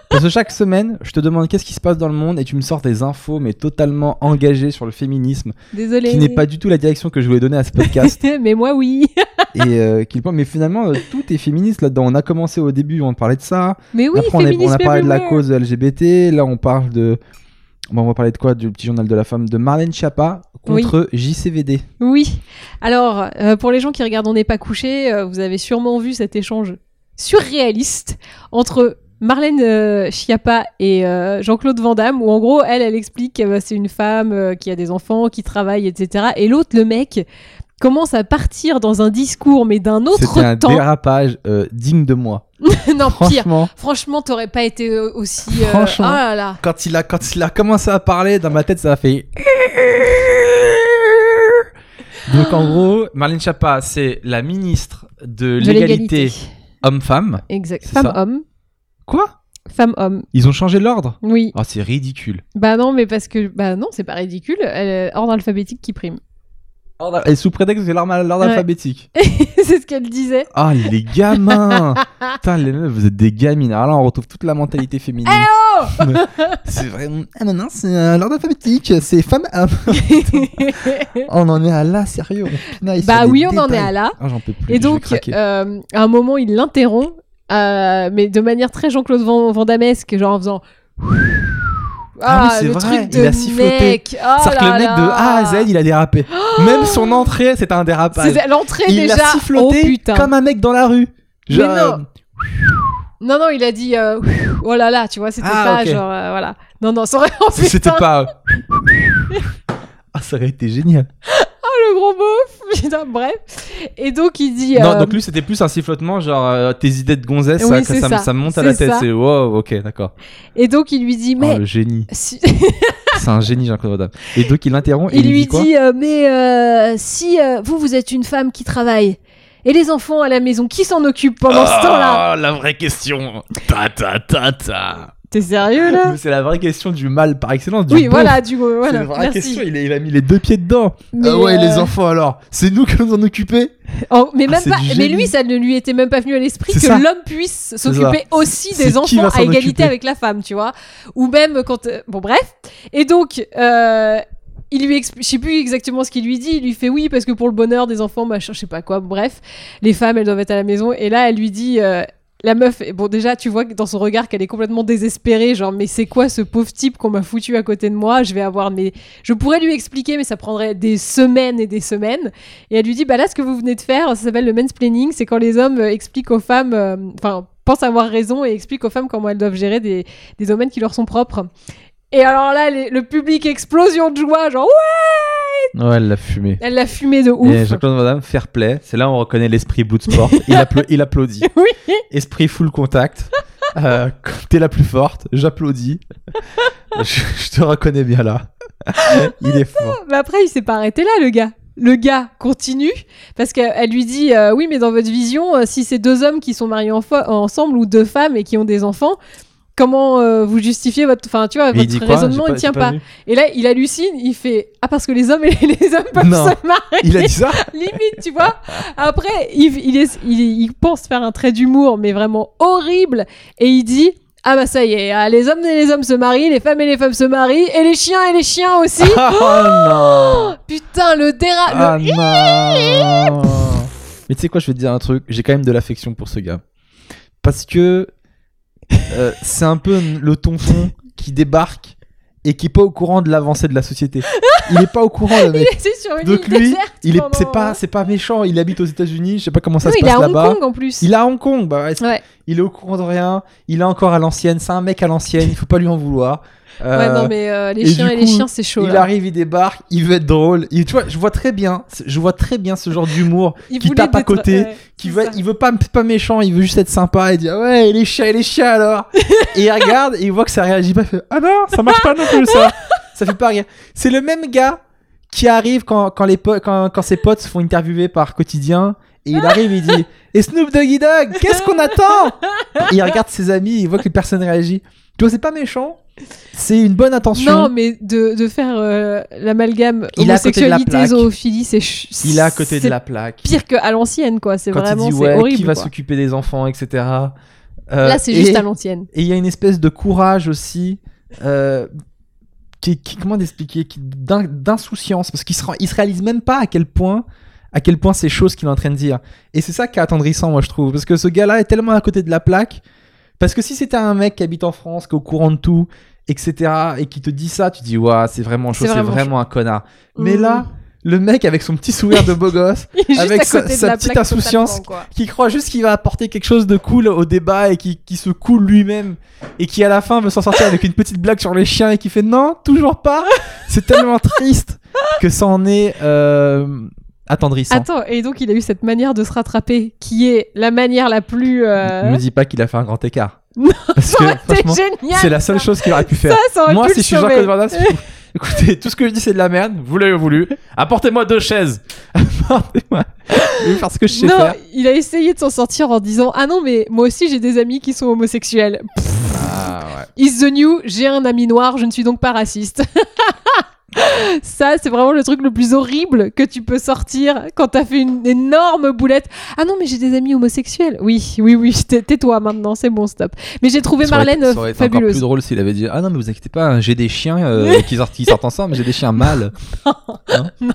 Parce que chaque semaine, je te demande qu'est-ce qui se passe dans le monde et tu me sors des infos, mais totalement engagées sur le féminisme, Désolée. qui n'est pas du tout la direction que je voulais donner à ce podcast. Mais moi, oui. et euh, qui Mais finalement, euh, tout est féministe là-dedans. On a commencé au début, on parlait de ça. Mais oui, Après, on, on a parlé de la cause LGBT. Là, on parle de. Bon, on va parler de quoi? Du petit journal de la femme de Marlène Schiappa contre JCVD. Oui. Alors, euh, pour les gens qui regardent On n'est pas couché, euh, vous avez sûrement vu cet échange surréaliste entre Marlène euh, Schiappa et euh, Jean-Claude Van Damme, où en gros, elle, elle explique que c'est une femme qui a des enfants, qui travaille, etc. Et l'autre, le mec, commence à partir dans un discours, mais d'un autre C'était un temps. dérapage euh, digne de moi. non, pire. Franchement, Franchement, t'aurais pas été euh, aussi. euh, Franchement. Là là. quand il, a, quand il a commencé à parler, dans ma tête, ça a fait. Donc en gros, Marlène Schiappa, c'est la ministre de, De l'égalité homme-femme. Exact. Femme-homme. Quoi? Femme-homme. Ils ont changé l'ordre? Oui. Oh, c'est ridicule. Bah non, mais parce que. Bah non, c'est pas ridicule. Elle- Ordre alphabétique qui prime. Et sous prétexte que c'est l'ordre Ouais. alphabétique. c'est ce qu'elle disait. Ah, les gamins Putain, les meufs, vous êtes des gamines. Alors là, on retrouve toute la mentalité féminine. oh c'est vraiment. Ah, maintenant, c'est euh, l'ordre alphabétique, c'est femme-homme. on en est à là, sérieux. On pinaille bah oui, on en est à là. Ah, j'en peux plus. Et donc, euh, à un moment, il l'interrompt, euh, mais de manière très Jean-Claude Van, Van genre en faisant. Ah oui, c'est le vrai, truc il a siffloté. Oh C'est-à-dire que là le mec de. A à Z, il a dérapé. Même son entrée, c'était un dérapage. C'est l'entrée Il déjà. a siffloté oh comme un mec dans la rue. Mais Genre, non. euh, Non, non, il a dit. euh, oh là là, tu vois, c'était Ah, pas genre. euh, voilà. Non, non, ça aurait. Oh, c'était pas. ah, ça aurait été génial. le gros beauf. Putain, bref. Et donc, il dit. Non, euh, donc lui, c'était plus un sifflotement, genre euh, tes idées de gonzesse, Oui, ça, ça, ça. ça me monte à la tête. C'est wow, ok, d'accord. Et donc, il lui dit. Oh, Mais. le génie. si- C'est un génie, Jean-Claude Van Damme. Et donc, il l'interrompt Il il lui dit quoi dit euh, mais si vous vous êtes une femme qui travaille et les enfants à la maison qui s'en occupent pendant ce temps-là? Ah, la vraie question. Ta ta ta ta. T'es sérieux là C'est la vraie question du mal par excellence. Du Oui voilà du coup C'est voilà une vraie merci. question. Il a, il a mis les deux pieds dedans. Mais, ah ouais, euh, les enfants alors. C'est nous qui nous en occuper. Oh, mais Ah, même c'est pas mais lui ça ne lui était même pas venu à l'esprit C'est que l'homme puisse s'occuper aussi C'est des enfants à égalité occuper avec la femme tu vois ou même quand euh, bon bref et donc euh, il lui explique, je sais plus exactement ce qu'il lui dit, il lui fait oui parce que pour le bonheur des enfants, machin, je sais pas quoi, bref, les femmes elles doivent être à la maison et là elle lui dit, euh, la meuf, est- bon déjà tu vois dans son regard qu'elle est complètement désespérée, genre mais c'est quoi ce pauvre type qu'on m'a foutu à côté de moi? Je vais avoir mes, je pourrais lui expliquer mais ça prendrait des semaines et des semaines. Et elle lui dit bah là ce que vous venez de faire, ça s'appelle le mansplaining, c'est quand les hommes euh, expliquent aux femmes, euh, enfin pensent avoir raison et expliquent aux femmes comment elles doivent gérer des domaines qui leur sont propres. Et alors là les- le public explosion de joie, genre ouais, Ouais, elle l'a fumé. elle l'a fumé de ouf. Et Jean-Claude Van Damme, fair play. C'est là où on reconnaît l'esprit Bloodsport. il, appla- il applaudit. Oui. Esprit full contact. Euh, T'es la plus forte, j'applaudis. je, je te reconnais bien là. il est fort. Mais après, il s'est pas arrêté là, le gars. Le gars continue parce qu'elle elle lui dit euh, oui, mais dans votre vision, euh, si c'est deux hommes qui sont mariés en ensemble ou deux femmes et qui ont des enfants, comment euh, vous justifiez votre, enfin, tu vois, Mais votre raisonnement, J'ai il tient pas. Et là, il hallucine, il fait ah parce que les hommes et les hommes peuvent Non. se marier. Il a dit ça? Limite, tu vois. Après, il, il, est- il, il pense faire un trait d'humour, mais vraiment horrible. Et il dit Ah bah ça y est, ah, les hommes et les hommes se marient, les femmes et les femmes se marient, et les chiens et les chiens aussi. Oh non Putain, le déra... le- Ah non Mais tu sais quoi, je vais te dire un truc. J'ai quand même de l'affection pour ce gars. Parce que euh, c'est un peu le tonton qui débarque et qui est pas au courant de l'avancée de la société. Il est pas au courant, le Il mec. était sur une Donc île lui, déserte il est, c'est pas, c'est pas méchant. Il habite aux États-Unis. Je sais pas comment ça se il est passe à Hong là-bas. Kong en plus. Il est à Hong Kong. Bah, Ouais. il est au courant de rien. Il est encore à l'ancienne. C'est un mec à l'ancienne. Il faut pas lui en vouloir. Ouais, Euh, non, mais euh, les et chiens du et les coup, chiens, c'est chaud. il là. arrive, il débarque, il veut être drôle. Il, tu vois, je vois très bien, je vois très bien ce genre d'humour qui tape à côté, ouais, qui veut, ça. il veut pas, pas méchant, il veut juste être sympa et dire ouais, les chiens, les chiens alors. et il regarde et il voit que ça réagit pas, il fait ah non, ça marche pas non plus ça. ça fait pas rire. C'est le même gars qui arrive quand, quand, les quand, quand ses potes se font interviewer par quotidien et il arrive et il dit et Snoop Doggy Dogg, qu'est-ce qu'on attend? Et il regarde ses amis, il voit que personne réagit. Tu vois, c'est pas méchant. C'est une bonne intention. Non, mais de, de faire euh, l'amalgame la homosexualité, plaque. zoophilie, c'est il est à côté de la plaque. pire qu'à l'ancienne, quoi. C'est vraiment il dit ouais, horrible. qui va s'occuper des enfants, etc. Euh, Là, c'est et- juste à l'ancienne. Et il y a une espèce de courage aussi, euh, qui, qui- comment d'expliquer, d'insouciance, parce qu'il se, il se réalise même pas à quel point, à quel point c'est ce qu'il est en train de dire. Et c'est ça qui est attendrissant, moi je trouve, parce que ce gars-là est tellement à côté de la plaque, parce que si c'était un mec qui habite en France, qui est au courant de tout, etc., et qui te dit ça, tu dis ouais, c'est vraiment chaud, C'est vraiment vraiment un connard. Mais Mhm. là, le mec avec son petit sourire de beau gosse, avec sa- petite insouciance. qui croit juste qu'il va apporter quelque chose de cool au débat et qui, qui se coule lui-même et qui à la fin veut s'en sortir avec une petite blague sur les chiens et qui fait non, toujours pas. C'est tellement triste que ça en est euh, attendrissant. Attends, et donc il a eu cette manière de se rattraper qui est la manière la plus. euh, Ne me dis pas qu'il a fait un grand écart. Non, Parce que franchement, c'est la seule chose qu'il aurait pu faire. Ça, ça aurait Moi, si je suis. Jean-Claude Van Damme, écoutez, tout ce que je dis c'est de la merde. Vous l'avez voulu. Apportez-moi deux chaises. Apportez-moi. Je vais faire ce que je sais Non, faire. il a essayé de s'en sortir en disant Ah non, mais moi aussi j'ai des amis qui sont homosexuels. Ah, ouais. Is the new, j'ai un ami noir, je ne suis donc pas raciste. Ça, c'est vraiment le truc le plus horrible que tu peux sortir quand t'as fait une énorme boulette. Ah non, mais j'ai des amis homosexuels. Oui, oui, oui, tais- tais-toi maintenant, c'est bon, stop. Mais j'ai trouvé Ça aurait Marlène ça aurait été encore fabuleuse. plus drôle s'il avait dit Ah non, mais vous inquiétez pas, j'ai des chiens euh, qui, sortent, qui sortent ensemble, mais j'ai des chiens mâles. Hein Non.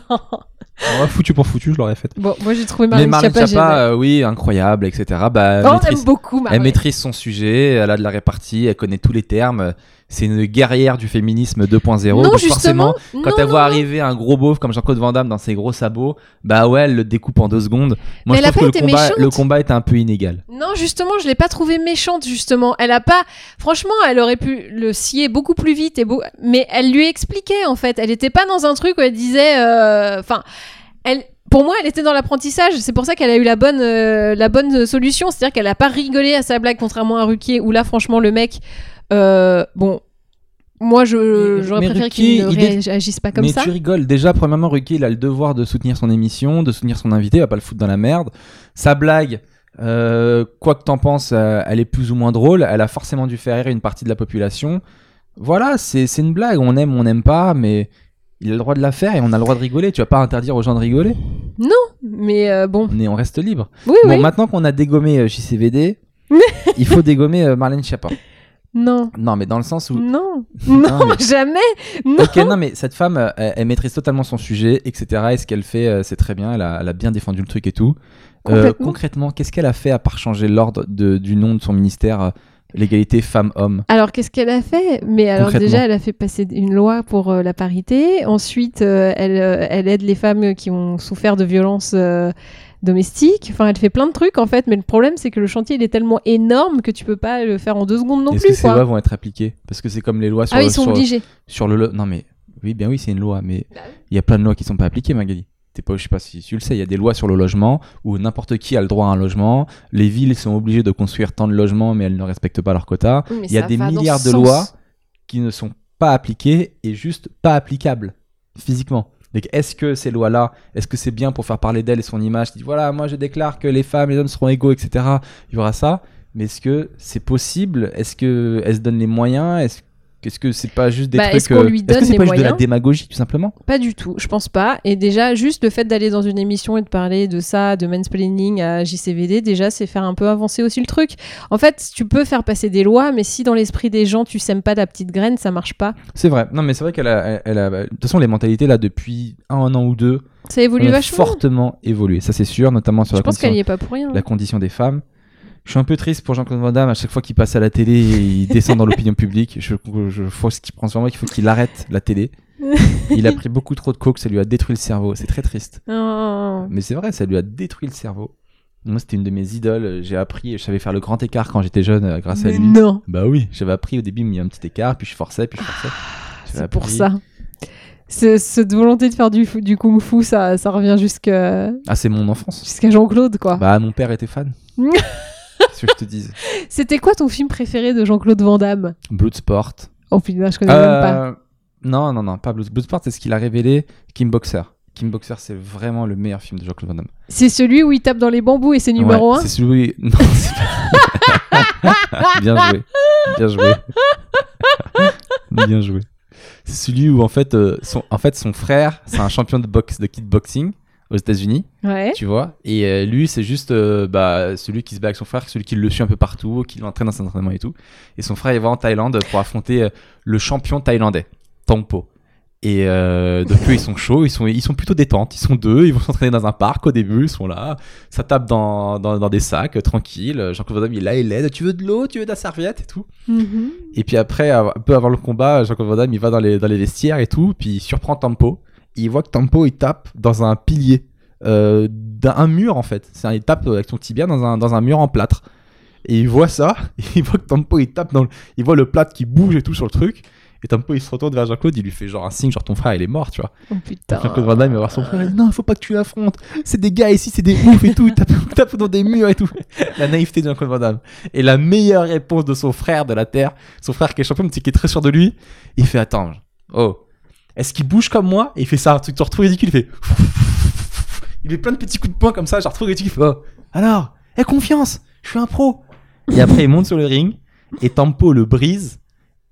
Ouais, foutu pour foutu, je l'aurais fait. Bon, moi j'ai trouvé mais Marlène Marlène Schiappa Schiappa, géniale. euh, oui, incroyable, etc. Bah, elle Oh, on aime beaucoup elle Marlène. maîtrise son sujet, elle a de la répartie, elle connaît tous les termes. C'est une guerrière du féminisme 2.0. Non, donc justement. forcément, quand non, elle voit non. arriver un gros beauf comme Jean-Claude Van Damme dans ses gros sabots, bah ouais, elle le découpe en deux secondes. Moi, Mais je elle a trouve que le combat, méchante. le combat est un peu inégal. Non, justement, je l'ai pas trouvée méchante, justement. Elle a pas. Franchement, elle aurait pu le scier beaucoup plus vite, et beau... mais elle lui expliquait, en fait. Elle était pas dans un truc où elle disait. euh, Enfin, elle. Pour moi, elle était dans l'apprentissage. C'est pour ça qu'elle a eu la bonne, euh, la bonne solution. C'est-à-dire qu'elle a pas rigolé à sa blague, contrairement à Ruquier, où là, franchement, le mec. Euh, bon. Moi, je, Mais- j'aurais mais préféré qu'il ne réagisse pas comme mais ça. tu rigoles. Déjà, premièrement, Ruquier, il a le devoir de soutenir son émission, de soutenir son invité, il va pas le foutre dans la merde. Sa blague, euh, quoi que t'en penses, euh, elle est plus ou moins drôle. Elle a forcément dû faire rire une partie de la population. Voilà, c'est c'est une blague. On aime, on n'aime pas, mais il a le droit de la faire et on a le droit de rigoler. Tu vas pas interdire aux gens de rigoler? Mais euh, bon. On, est, on reste libre. Oui, Bon, oui. maintenant qu'on a dégommé JCVD, il faut dégommer Marlène Schiappa. Non. Non, mais dans le sens où. Non. Non, Non, mais- jamais. Non. Ok, non, mais cette femme, euh, elle, elle maîtrise totalement son sujet, etc. Et ce qu'elle fait, euh, c'est très bien. Elle a, elle a bien défendu le truc et tout. Euh, concrètement, qu'est-ce qu'elle a fait à part changer l'ordre du nom de son ministère l'égalité femmes-hommes? Alors, qu'est-ce qu'elle a fait? Mais alors, déjà, elle a fait passer une loi pour euh, la parité. Ensuite, euh, elle, euh, elle aide les femmes qui ont souffert de violences domestiques. Enfin, elle fait plein de trucs, en fait. Mais le problème, c'est que le chantier, il est tellement énorme que tu peux pas le faire en deux secondes non Est-ce que plus, ces quoi. lois vont être appliquées? Parce que c'est comme les lois sur, Ah, le, ils sont sur, obligés. sur le... lo- Non mais, oui, bien oui, c'est une loi, mais Bah il y a plein de lois qui sont pas appliquées, Magali. T'es pas, je sais pas si tu le sais, il y a des lois sur le logement où n'importe qui a le droit à un logement. Les villes sont obligées de construire tant de logements, mais elles ne respectent pas leur quota. Oui, mais Il y a ça des va dans milliards ce de sens. lois qui ne sont pas appliquées et juste pas applicables physiquement. Donc, est-ce que ces lois-là, est-ce que c'est bien pour faire parler d'elle et son image? Dit voilà, moi je déclare que les femmes, les hommes seront égaux, etc. Il y aura ça, mais est-ce que c'est possible? Est-ce que elle se donne les moyens? Est-ce que c'est pas juste des Bah, trucs est-ce qu'on lui Est-ce que donne c'est les pas juste de la démagogie tout simplement? Pas du tout, je pense pas. Et déjà, juste le fait d'aller dans une émission et de parler de ça, de mansplaining à JCVD, déjà, c'est faire un peu avancer aussi le truc. En fait, tu peux faire passer des lois, mais si dans l'esprit des gens, tu sèmes pas la petite graine, ça marche pas. C'est vrai. Non, mais c'est vrai qu'elle a, elle- a. De toute façon, les mentalités là depuis un an ou deux Ça évolue ont vachement. fortement évolué. Ça c'est sûr, notamment sur Je la pense condition, qu'elle y est pas pour rien. la condition des femmes. Je suis un peu triste pour Jean-Claude Van Damme. À chaque fois qu'il passe à la télé, il descend dans l'opinion publique. Je, je, ce qu'il prend moi qu'il faut qu'il arrête la télé. Il a pris beaucoup trop de coke, ça lui a détruit le cerveau. C'est très triste. Oh. Mais c'est vrai, ça lui a détruit le cerveau. Moi, c'était une de mes idoles. J'ai appris, je savais faire le grand écart quand j'étais jeune euh, grâce à lui. non, Bah oui, j'avais appris au début, mais il y a un petit écart, puis je forçais, puis je forçais. J'avais c'est pour ça. Ce- Cette volonté de faire du kung-fu, ça, ça revient jusqu'à Ah, c'est mon enfance. jusqu'à Jean-Claude, quoi. Bah, mon père était fan. Qu'est-ce que je te dise C'était quoi ton film préféré de Jean-Claude Van Damme? Bloodsport. Oh putain, je connais même pas. Euh, Non, non, non, pas Blood- Bloodsport, c'est ce qu'il a révélé. Kim Boxer. Kim Boxer, c'est vraiment le meilleur film de Jean-Claude Van Damme. C'est celui où il tape dans les bambous et c'est numéro Ouais, 1 C'est celui. Non, c'est pas- Bien joué. Bien joué. Bien joué. C'est celui où, en fait, euh, son, en fait, son frère, c'est un champion de boxe, de kickboxing aux États-Unis. Ouais. tu vois. Et euh, lui, c'est juste euh, bah, celui qui se bat avec son frère, celui qui le suit un peu partout, qui l'entraîne dans ses entraînements et tout. Et son frère, il va en Thaïlande pour affronter euh, le champion thaïlandais, Tongpo. Et donc eux, ils sont chauds, ils sont, ils sont plutôt détentes. Ils sont deux, ils vont s'entraîner dans un parc au début, ils sont là. Ça tape dans, dans, dans des sacs, tranquille. Jean-Claude Van Damme, il est là, il aide. Tu veux de l'eau Tu veux de la serviette et tout Mhm. et puis après, un peu avant le combat, Jean-Claude Van Damme, il va dans les, dans les vestiaires et tout, puis il surprend Tempo. Il voit que Tempo, il tape dans un pilier, euh, d'un mur en fait. C'est un- il tape avec son tibia dans un, dans un mur en plâtre. Et il voit ça, et il voit que Tempo, il tape dans le, il voit le plâtre qui bouge et tout sur le truc. Et Tempo, il se retourne vers Jean-Claude, il lui fait genre un signe, genre ton frère, il est mort, tu vois. Oh putain. Jean-Claude Van Damme, il va voir son frère, il dit non, il faut pas que tu l'affrontes. C'est des gars ici, c'est des oufs et tout, ils tapent, tapent dans des murs et tout. La naïveté de Jean-Claude Van Damme. Et la meilleure réponse de son frère de la Terre, son frère qui est champion, mais qui est très sûr de lui, il fait attends, oh, est-ce qu'il bouge comme moi Et il fait ça, un truc genre trop ridicule, il fait. Il fait plein de petits coups de poing comme ça, genre trop ridicule, il fait oh, alors, aie confiance, je suis un pro. Et après, il monte sur le ring, et Tempo le brise,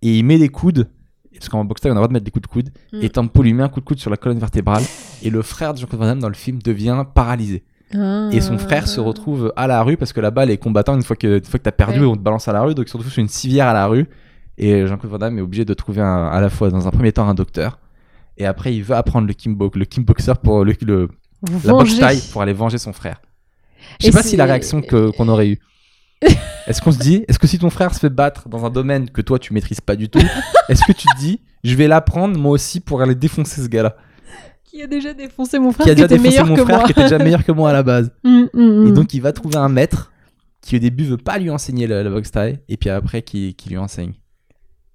et il met des coudes. Parce qu'en boxe, on a le droit de mettre des coups de coude. Mm. Et Tempo lui met un coup de coude sur la colonne vertébrale. Et le frère de Jean-Claude Van Damme dans le film devient paralysé. Ah. Et son frère se retrouve à la rue parce que là-bas, les combattants, une fois que, une fois que t'as perdu, Ouais. on te balance à la rue. Donc ils se retrouvent sur une civière à la rue. Et Jean-Claude Van Damme est obligé de trouver un- à la fois, dans un premier temps, un docteur. Et après, il veut apprendre le kimbo, le kimboxer pour le, la boxe taille pour aller venger son frère. Je Et sais pas si la réaction qu'on aurait eue. Est-ce qu'on se dit, est-ce que si ton frère se fait battre dans un domaine que toi tu maîtrises pas du tout, est-ce que tu te dis, je vais l'apprendre moi aussi pour aller défoncer ce gars-là? Qui a déjà défoncé mon frère Qui a déjà était défoncé meilleur mon que frère moi. qui était déjà meilleur que moi à la base. Mm, mm, Et mm. donc il va trouver un maître qui au début veut pas lui enseigner la, la boxe taille et puis après qui, qui lui enseigne.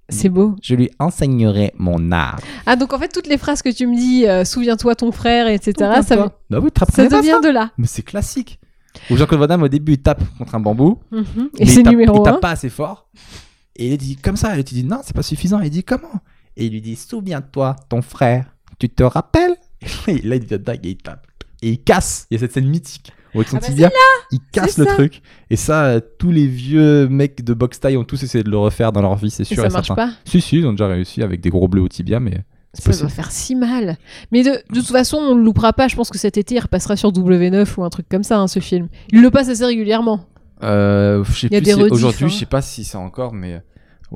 C'est beau. Je lui enseignerai mon art. Ah, donc en fait, toutes les phrases que tu me dis, euh, souviens-toi ton frère, etc., ça, Souviens-toi. Bah oui, ça devient de là. Mais c'est classique. Ou Jean-Claude Van Damme au début il tape contre un bambou. Mhm. mais Et c'est numéro il tape 1. pas assez fort. Et il dit comme ça. Et tu dis non, c'est pas suffisant. Il dit comment? Et il lui dit souviens-toi, ton frère, tu te rappelles? Et là, il devient dingue et il tape. Et il casse. Il y a cette scène mythique. Où Avec son Ah bah, tibia, il casse C'est le ça. truc. Et ça, euh, tous les vieux mecs de boxe taille ont tous essayé de le refaire dans leur vie, c'est Et sûr. ça et marche certain. pas. Si, si, ils ont déjà réussi avec des gros bleus au tibia, mais c'est Ça doit faire si mal. Mais de, de toute façon, on ne le loupera pas. Je pense que cet été, il repassera sur W9 ou un truc comme ça, hein, ce film. Il le passe assez régulièrement. Euh, je sais Il y a plus Aujourd'hui, hein. je sais pas si c'est encore, mais euh,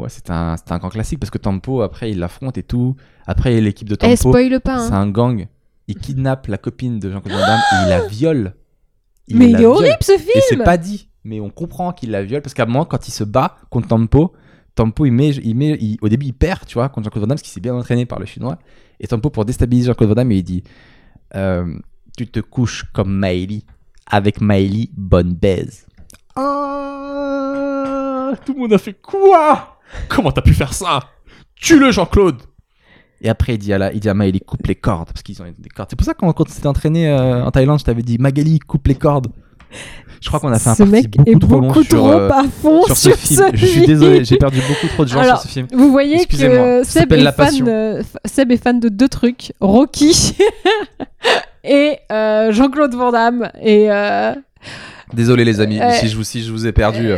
ouais, c'est un, c'est un grand classique parce que Tempo, après, il l'affronte et tout. Après, l'équipe de Eh, Tempo, spoil pas. c'est Hein. un gang. Il kidnappe la copine de Jean-Claude Van Damme et il la viole. Mais il est viole. horrible ce Et c'est film pas dit, mais on comprend qu'il la viole parce qu'à un moment, quand il se bat contre Tempo, Tempo, il met, il met, il- au début, il perd, tu vois, contre Jean-Claude Van Damme parce qu'il s'est bien entraîné par le chinois. Et Tempo, pour déstabiliser Jean-Claude Van Damme, il dit euh, Tu te couches comme Maëlie. Avec Maëlie, bonne baise. Ah, tout le monde a fait quoi? Comment t'as pu faire ça? Tue-le, Jean-Claude Et après, il dit à, la, il dit à Maëlie Coupe les cordes parce qu'ils ont des cordes. C'est pour ça que quand, on s'était entraîné euh, en Thaïlande, je t'avais dit Magali, coupe les cordes. Je crois qu'on a fait un Ce parti mec beaucoup est trop long beaucoup sur, trop euh, à fond sur ce film. Je suis désolé, j'ai perdu beaucoup trop de gens Alors, sur ce film. Vous voyez que Seb est, la fan, euh, Seb est fan de deux trucs Rocky et euh, Jean-Claude Van Damme. Et Désolé les amis, si, je vous, si je vous ai perdu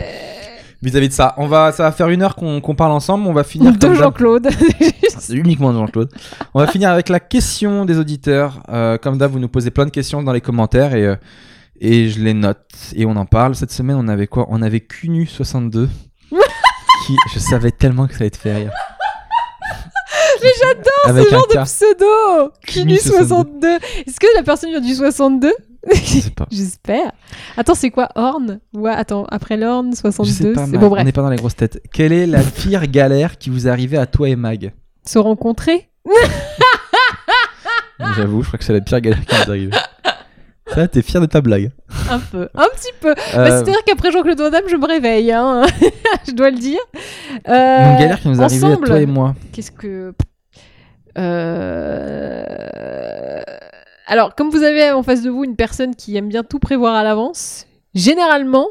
vis-à-vis de ça. On va, ça va faire une heure qu'on qu'on parle ensemble. On va finir de comme d'hab- Jean-Claude. C'est uniquement de Jean-Claude. On va finir avec la question des auditeurs. Euh, comme d'hab, vous nous posez plein de questions dans les commentaires et, euh, et je les note et on en parle. Cette semaine, on avait quoi? On avait Cunu 62. qui, je savais tellement que ça allait te faire rire. Mais j'adore Avec ce un genre de K. pseudo Cunu Cunu 62. Est-ce que la personne vient du 62 Je sais pas. J'espère. Attends, c'est quoi Horn? Ouais, attends, après l'Horn, Je sais 62. pas, C'est Mag, bon, on n'est pas dans les grosses têtes. Quelle est la pire galère qui vous est arrivée à toi et Mag? Se rencontrer? J'avoue, je crois que c'est la pire galère qui nous est arrivée. Ça, t'es fier de ta blague. Un peu. Un petit peu. Bah, Euh, C'est-à-dire qu'après Jean-Claude Van Damme, je me réveille. Hein. je dois le dire. Euh, une galère qui nous est arrivée à toi et moi. Qu'est-ce que. Euh, Alors, comme vous avez en face de vous une personne qui aime bien tout prévoir à l'avance, généralement,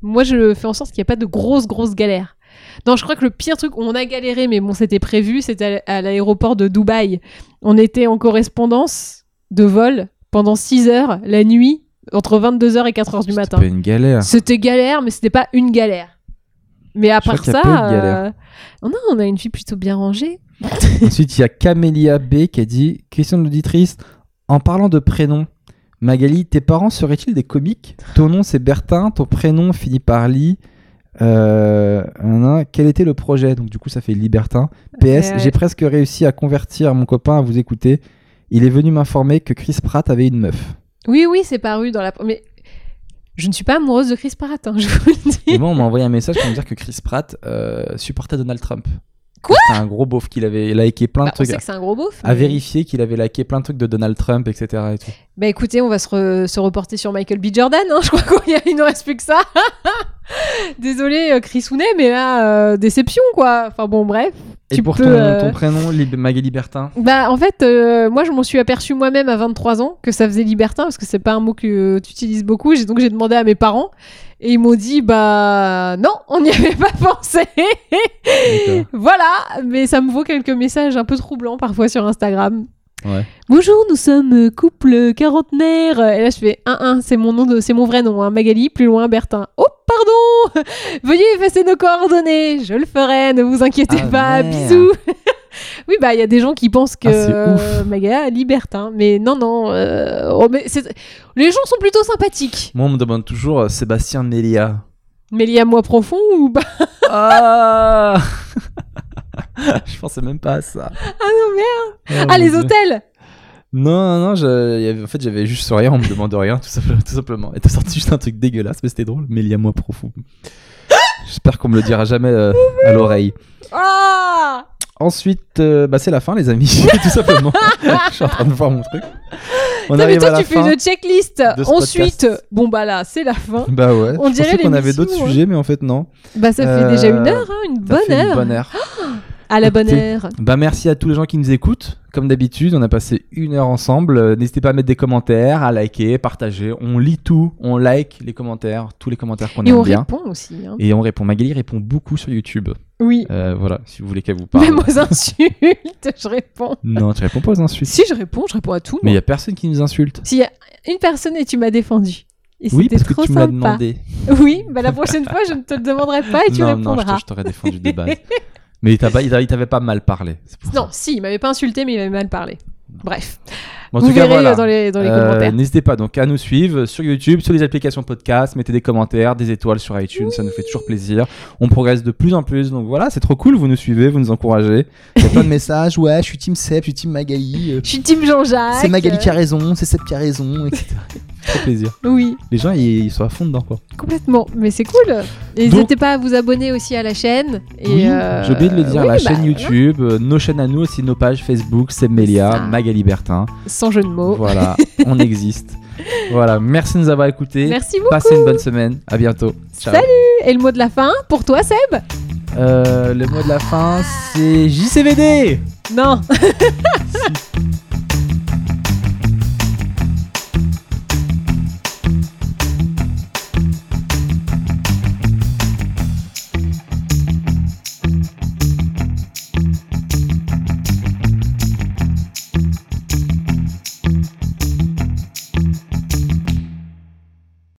moi je fais en sorte qu'il n'y ait pas de grosses, grosses galères. Non, je crois que le pire truc où on a galéré, mais bon, c'était prévu, c'était à l'aéroport de Dubaï. On était en correspondance de vol pendant 6 heures la nuit, entre 22h et 4h du matin. C'était une galère. C'était galère, mais c'était pas une galère. Mais à Je part ça, a euh, oh non, on a une fille plutôt bien rangée. Ensuite, il y a Camélia B qui a dit Question de l'auditrice. En parlant de prénoms, Magali, tes parents seraient-ils des comiques? Ton nom c'est Bertin, ton prénom finit par Lee. Euh, quel était le projet? Donc, du coup, ça fait Libertin. PS, Ouais. j'ai presque réussi à convertir mon copain à vous écouter. Il est venu m'informer que Chris Pratt avait une meuf. Oui, oui, c'est paru dans la. Mais je ne suis pas amoureuse de Chris Pratt, hein, je vous le Et dis. moi, on m'a envoyé un message pour me dire que Chris Pratt euh, supportait Donald Trump. Quoi C'était un gros beauf qu'il avait liké plein de Bah, on trucs. sait que c'est un gros beauf. À mais- vérifier qu'il avait liké plein de trucs de Donald Trump, etc. Et tout. Bah écoutez, on va se, re- se reporter sur Michael B. Jordan. hein, Je crois qu'il ne reste plus que ça. Désolé, euh, Chris Hounet, mais là, euh, déception quoi. Enfin bon, bref. Et Tu pour peux, ton, euh, ton prénom, Lib- Magali Bertin? Bah en fait, euh, moi je m'en suis aperçu moi-même à 23 ans que ça faisait libertin parce que c'est pas un mot que tu utilises beaucoup. Donc j'ai demandé à mes parents et ils m'ont dit bah non, on n'y avait pas pensé. Voilà, mais ça me vaut quelques messages un peu troublants parfois sur Instagram. Ouais. Bonjour, nous sommes couple quarantenaire. Et là, je fais 1-1, c'est mon nom, de, c'est mon vrai nom, hein, Magali, plus loin Bertin. Oh, pardon Veuillez effacer nos coordonnées. Je le ferai, ne vous inquiétez Ah, pas. merde. Bisous. oui, bah, il y a des gens qui pensent que Ah, c'est euh, ouf. Magali, Bertin. Mais non, non. euh, oh, mais c'est- les gens sont plutôt sympathiques. Moi, on me demande toujours euh, Sébastien Mélia. Mais il y a moi profond ou bah Ah Je pensais même pas à ça. Ah non, merde Oh, Ah, les Dieu. hôtels Non, non, non, je- il y avait- en fait, j'avais juste rien, on me demande rien, tout simplement. Tout simplement. Et t'as sorti juste un truc dégueulasse, mais c'était drôle. Mélia, moi profond. J'espère qu'on me le dira jamais euh, à l'oreille. Ah Ensuite, euh, bah, c'est la fin, les amis, tout simplement. je suis en train de voir mon truc. On toi, tu fais une checklist. de ce Ensuite, podcast. bon, bah là, c'est la fin. Bah ouais. On je dirait qu'on avait d'autres hein. sujets, mais en fait, non. Bah, ça fait Euh, déjà une heure, hein, une Ça bonne fait heure. Une bonne heure. À la bonne Écoutez, heure. Bah merci à tous les gens qui nous écoutent. Comme d'habitude, on a passé une heure ensemble. Euh, N'hésitez pas à mettre des commentaires, à liker, partager. On lit tout, on like les commentaires, tous les commentaires qu'on Et aime on bien. répond aussi. hein. Et on répond. Magali répond beaucoup sur YouTube. Oui. Euh, voilà, si vous voulez qu'elle vous parle. Même aux insultes, je réponds. Non, tu réponds pas aux insultes. Si je réponds, je réponds à tout. Mais il y a personne qui nous insulte. S'il y a une personne et tu m'as défendu. Et Oui, parce que trop tu me l'as demandé. Oui, bah la prochaine fois, je ne te le demanderai pas et tu non, non, je répondras. te- je t'aurais défendu de base. Mais il t'avait pas mal parlé. Non, ça. si, il m'avait pas insulté, mais il m'avait mal parlé. Bref. Bon, en Vous tout cas, verrez voilà. euh, dans les, dans les Euh, commentaires. N'hésitez pas donc à nous suivre sur YouTube, sur les applications podcast, mettez des commentaires, des étoiles sur iTunes, ça nous fait toujours plaisir. On progresse de plus en plus, donc voilà, c'est trop cool, vous nous suivez, vous nous encouragez. Il y a plein de messages, ouais, je suis Team Seb, je suis Team Magali, euh, Je suis Team Jean-Jacques. c'est Magali qui a raison, c'est Seb qui a raison, etc. trop plaisir. Oui, Les gens, ils, ils sont à fond dedans, quoi. complètement. Mais c'est cool. N'hésitez pas à vous abonner aussi à la chaîne. Et oui, euh, j'ai oublié de le dire, oui, la bah, chaîne YouTube, euh, nos chaînes à nous aussi, nos pages Facebook, Seb Melia. Magali Bertin. Sans jeu de mots. Voilà, on existe. Voilà, merci de nous avoir écoutés. Merci beaucoup. Passez une bonne semaine, à bientôt. Ciao. Salut Et le mot de la fin pour toi, Seb Euh, le mot de la fin, c'est JCVD Non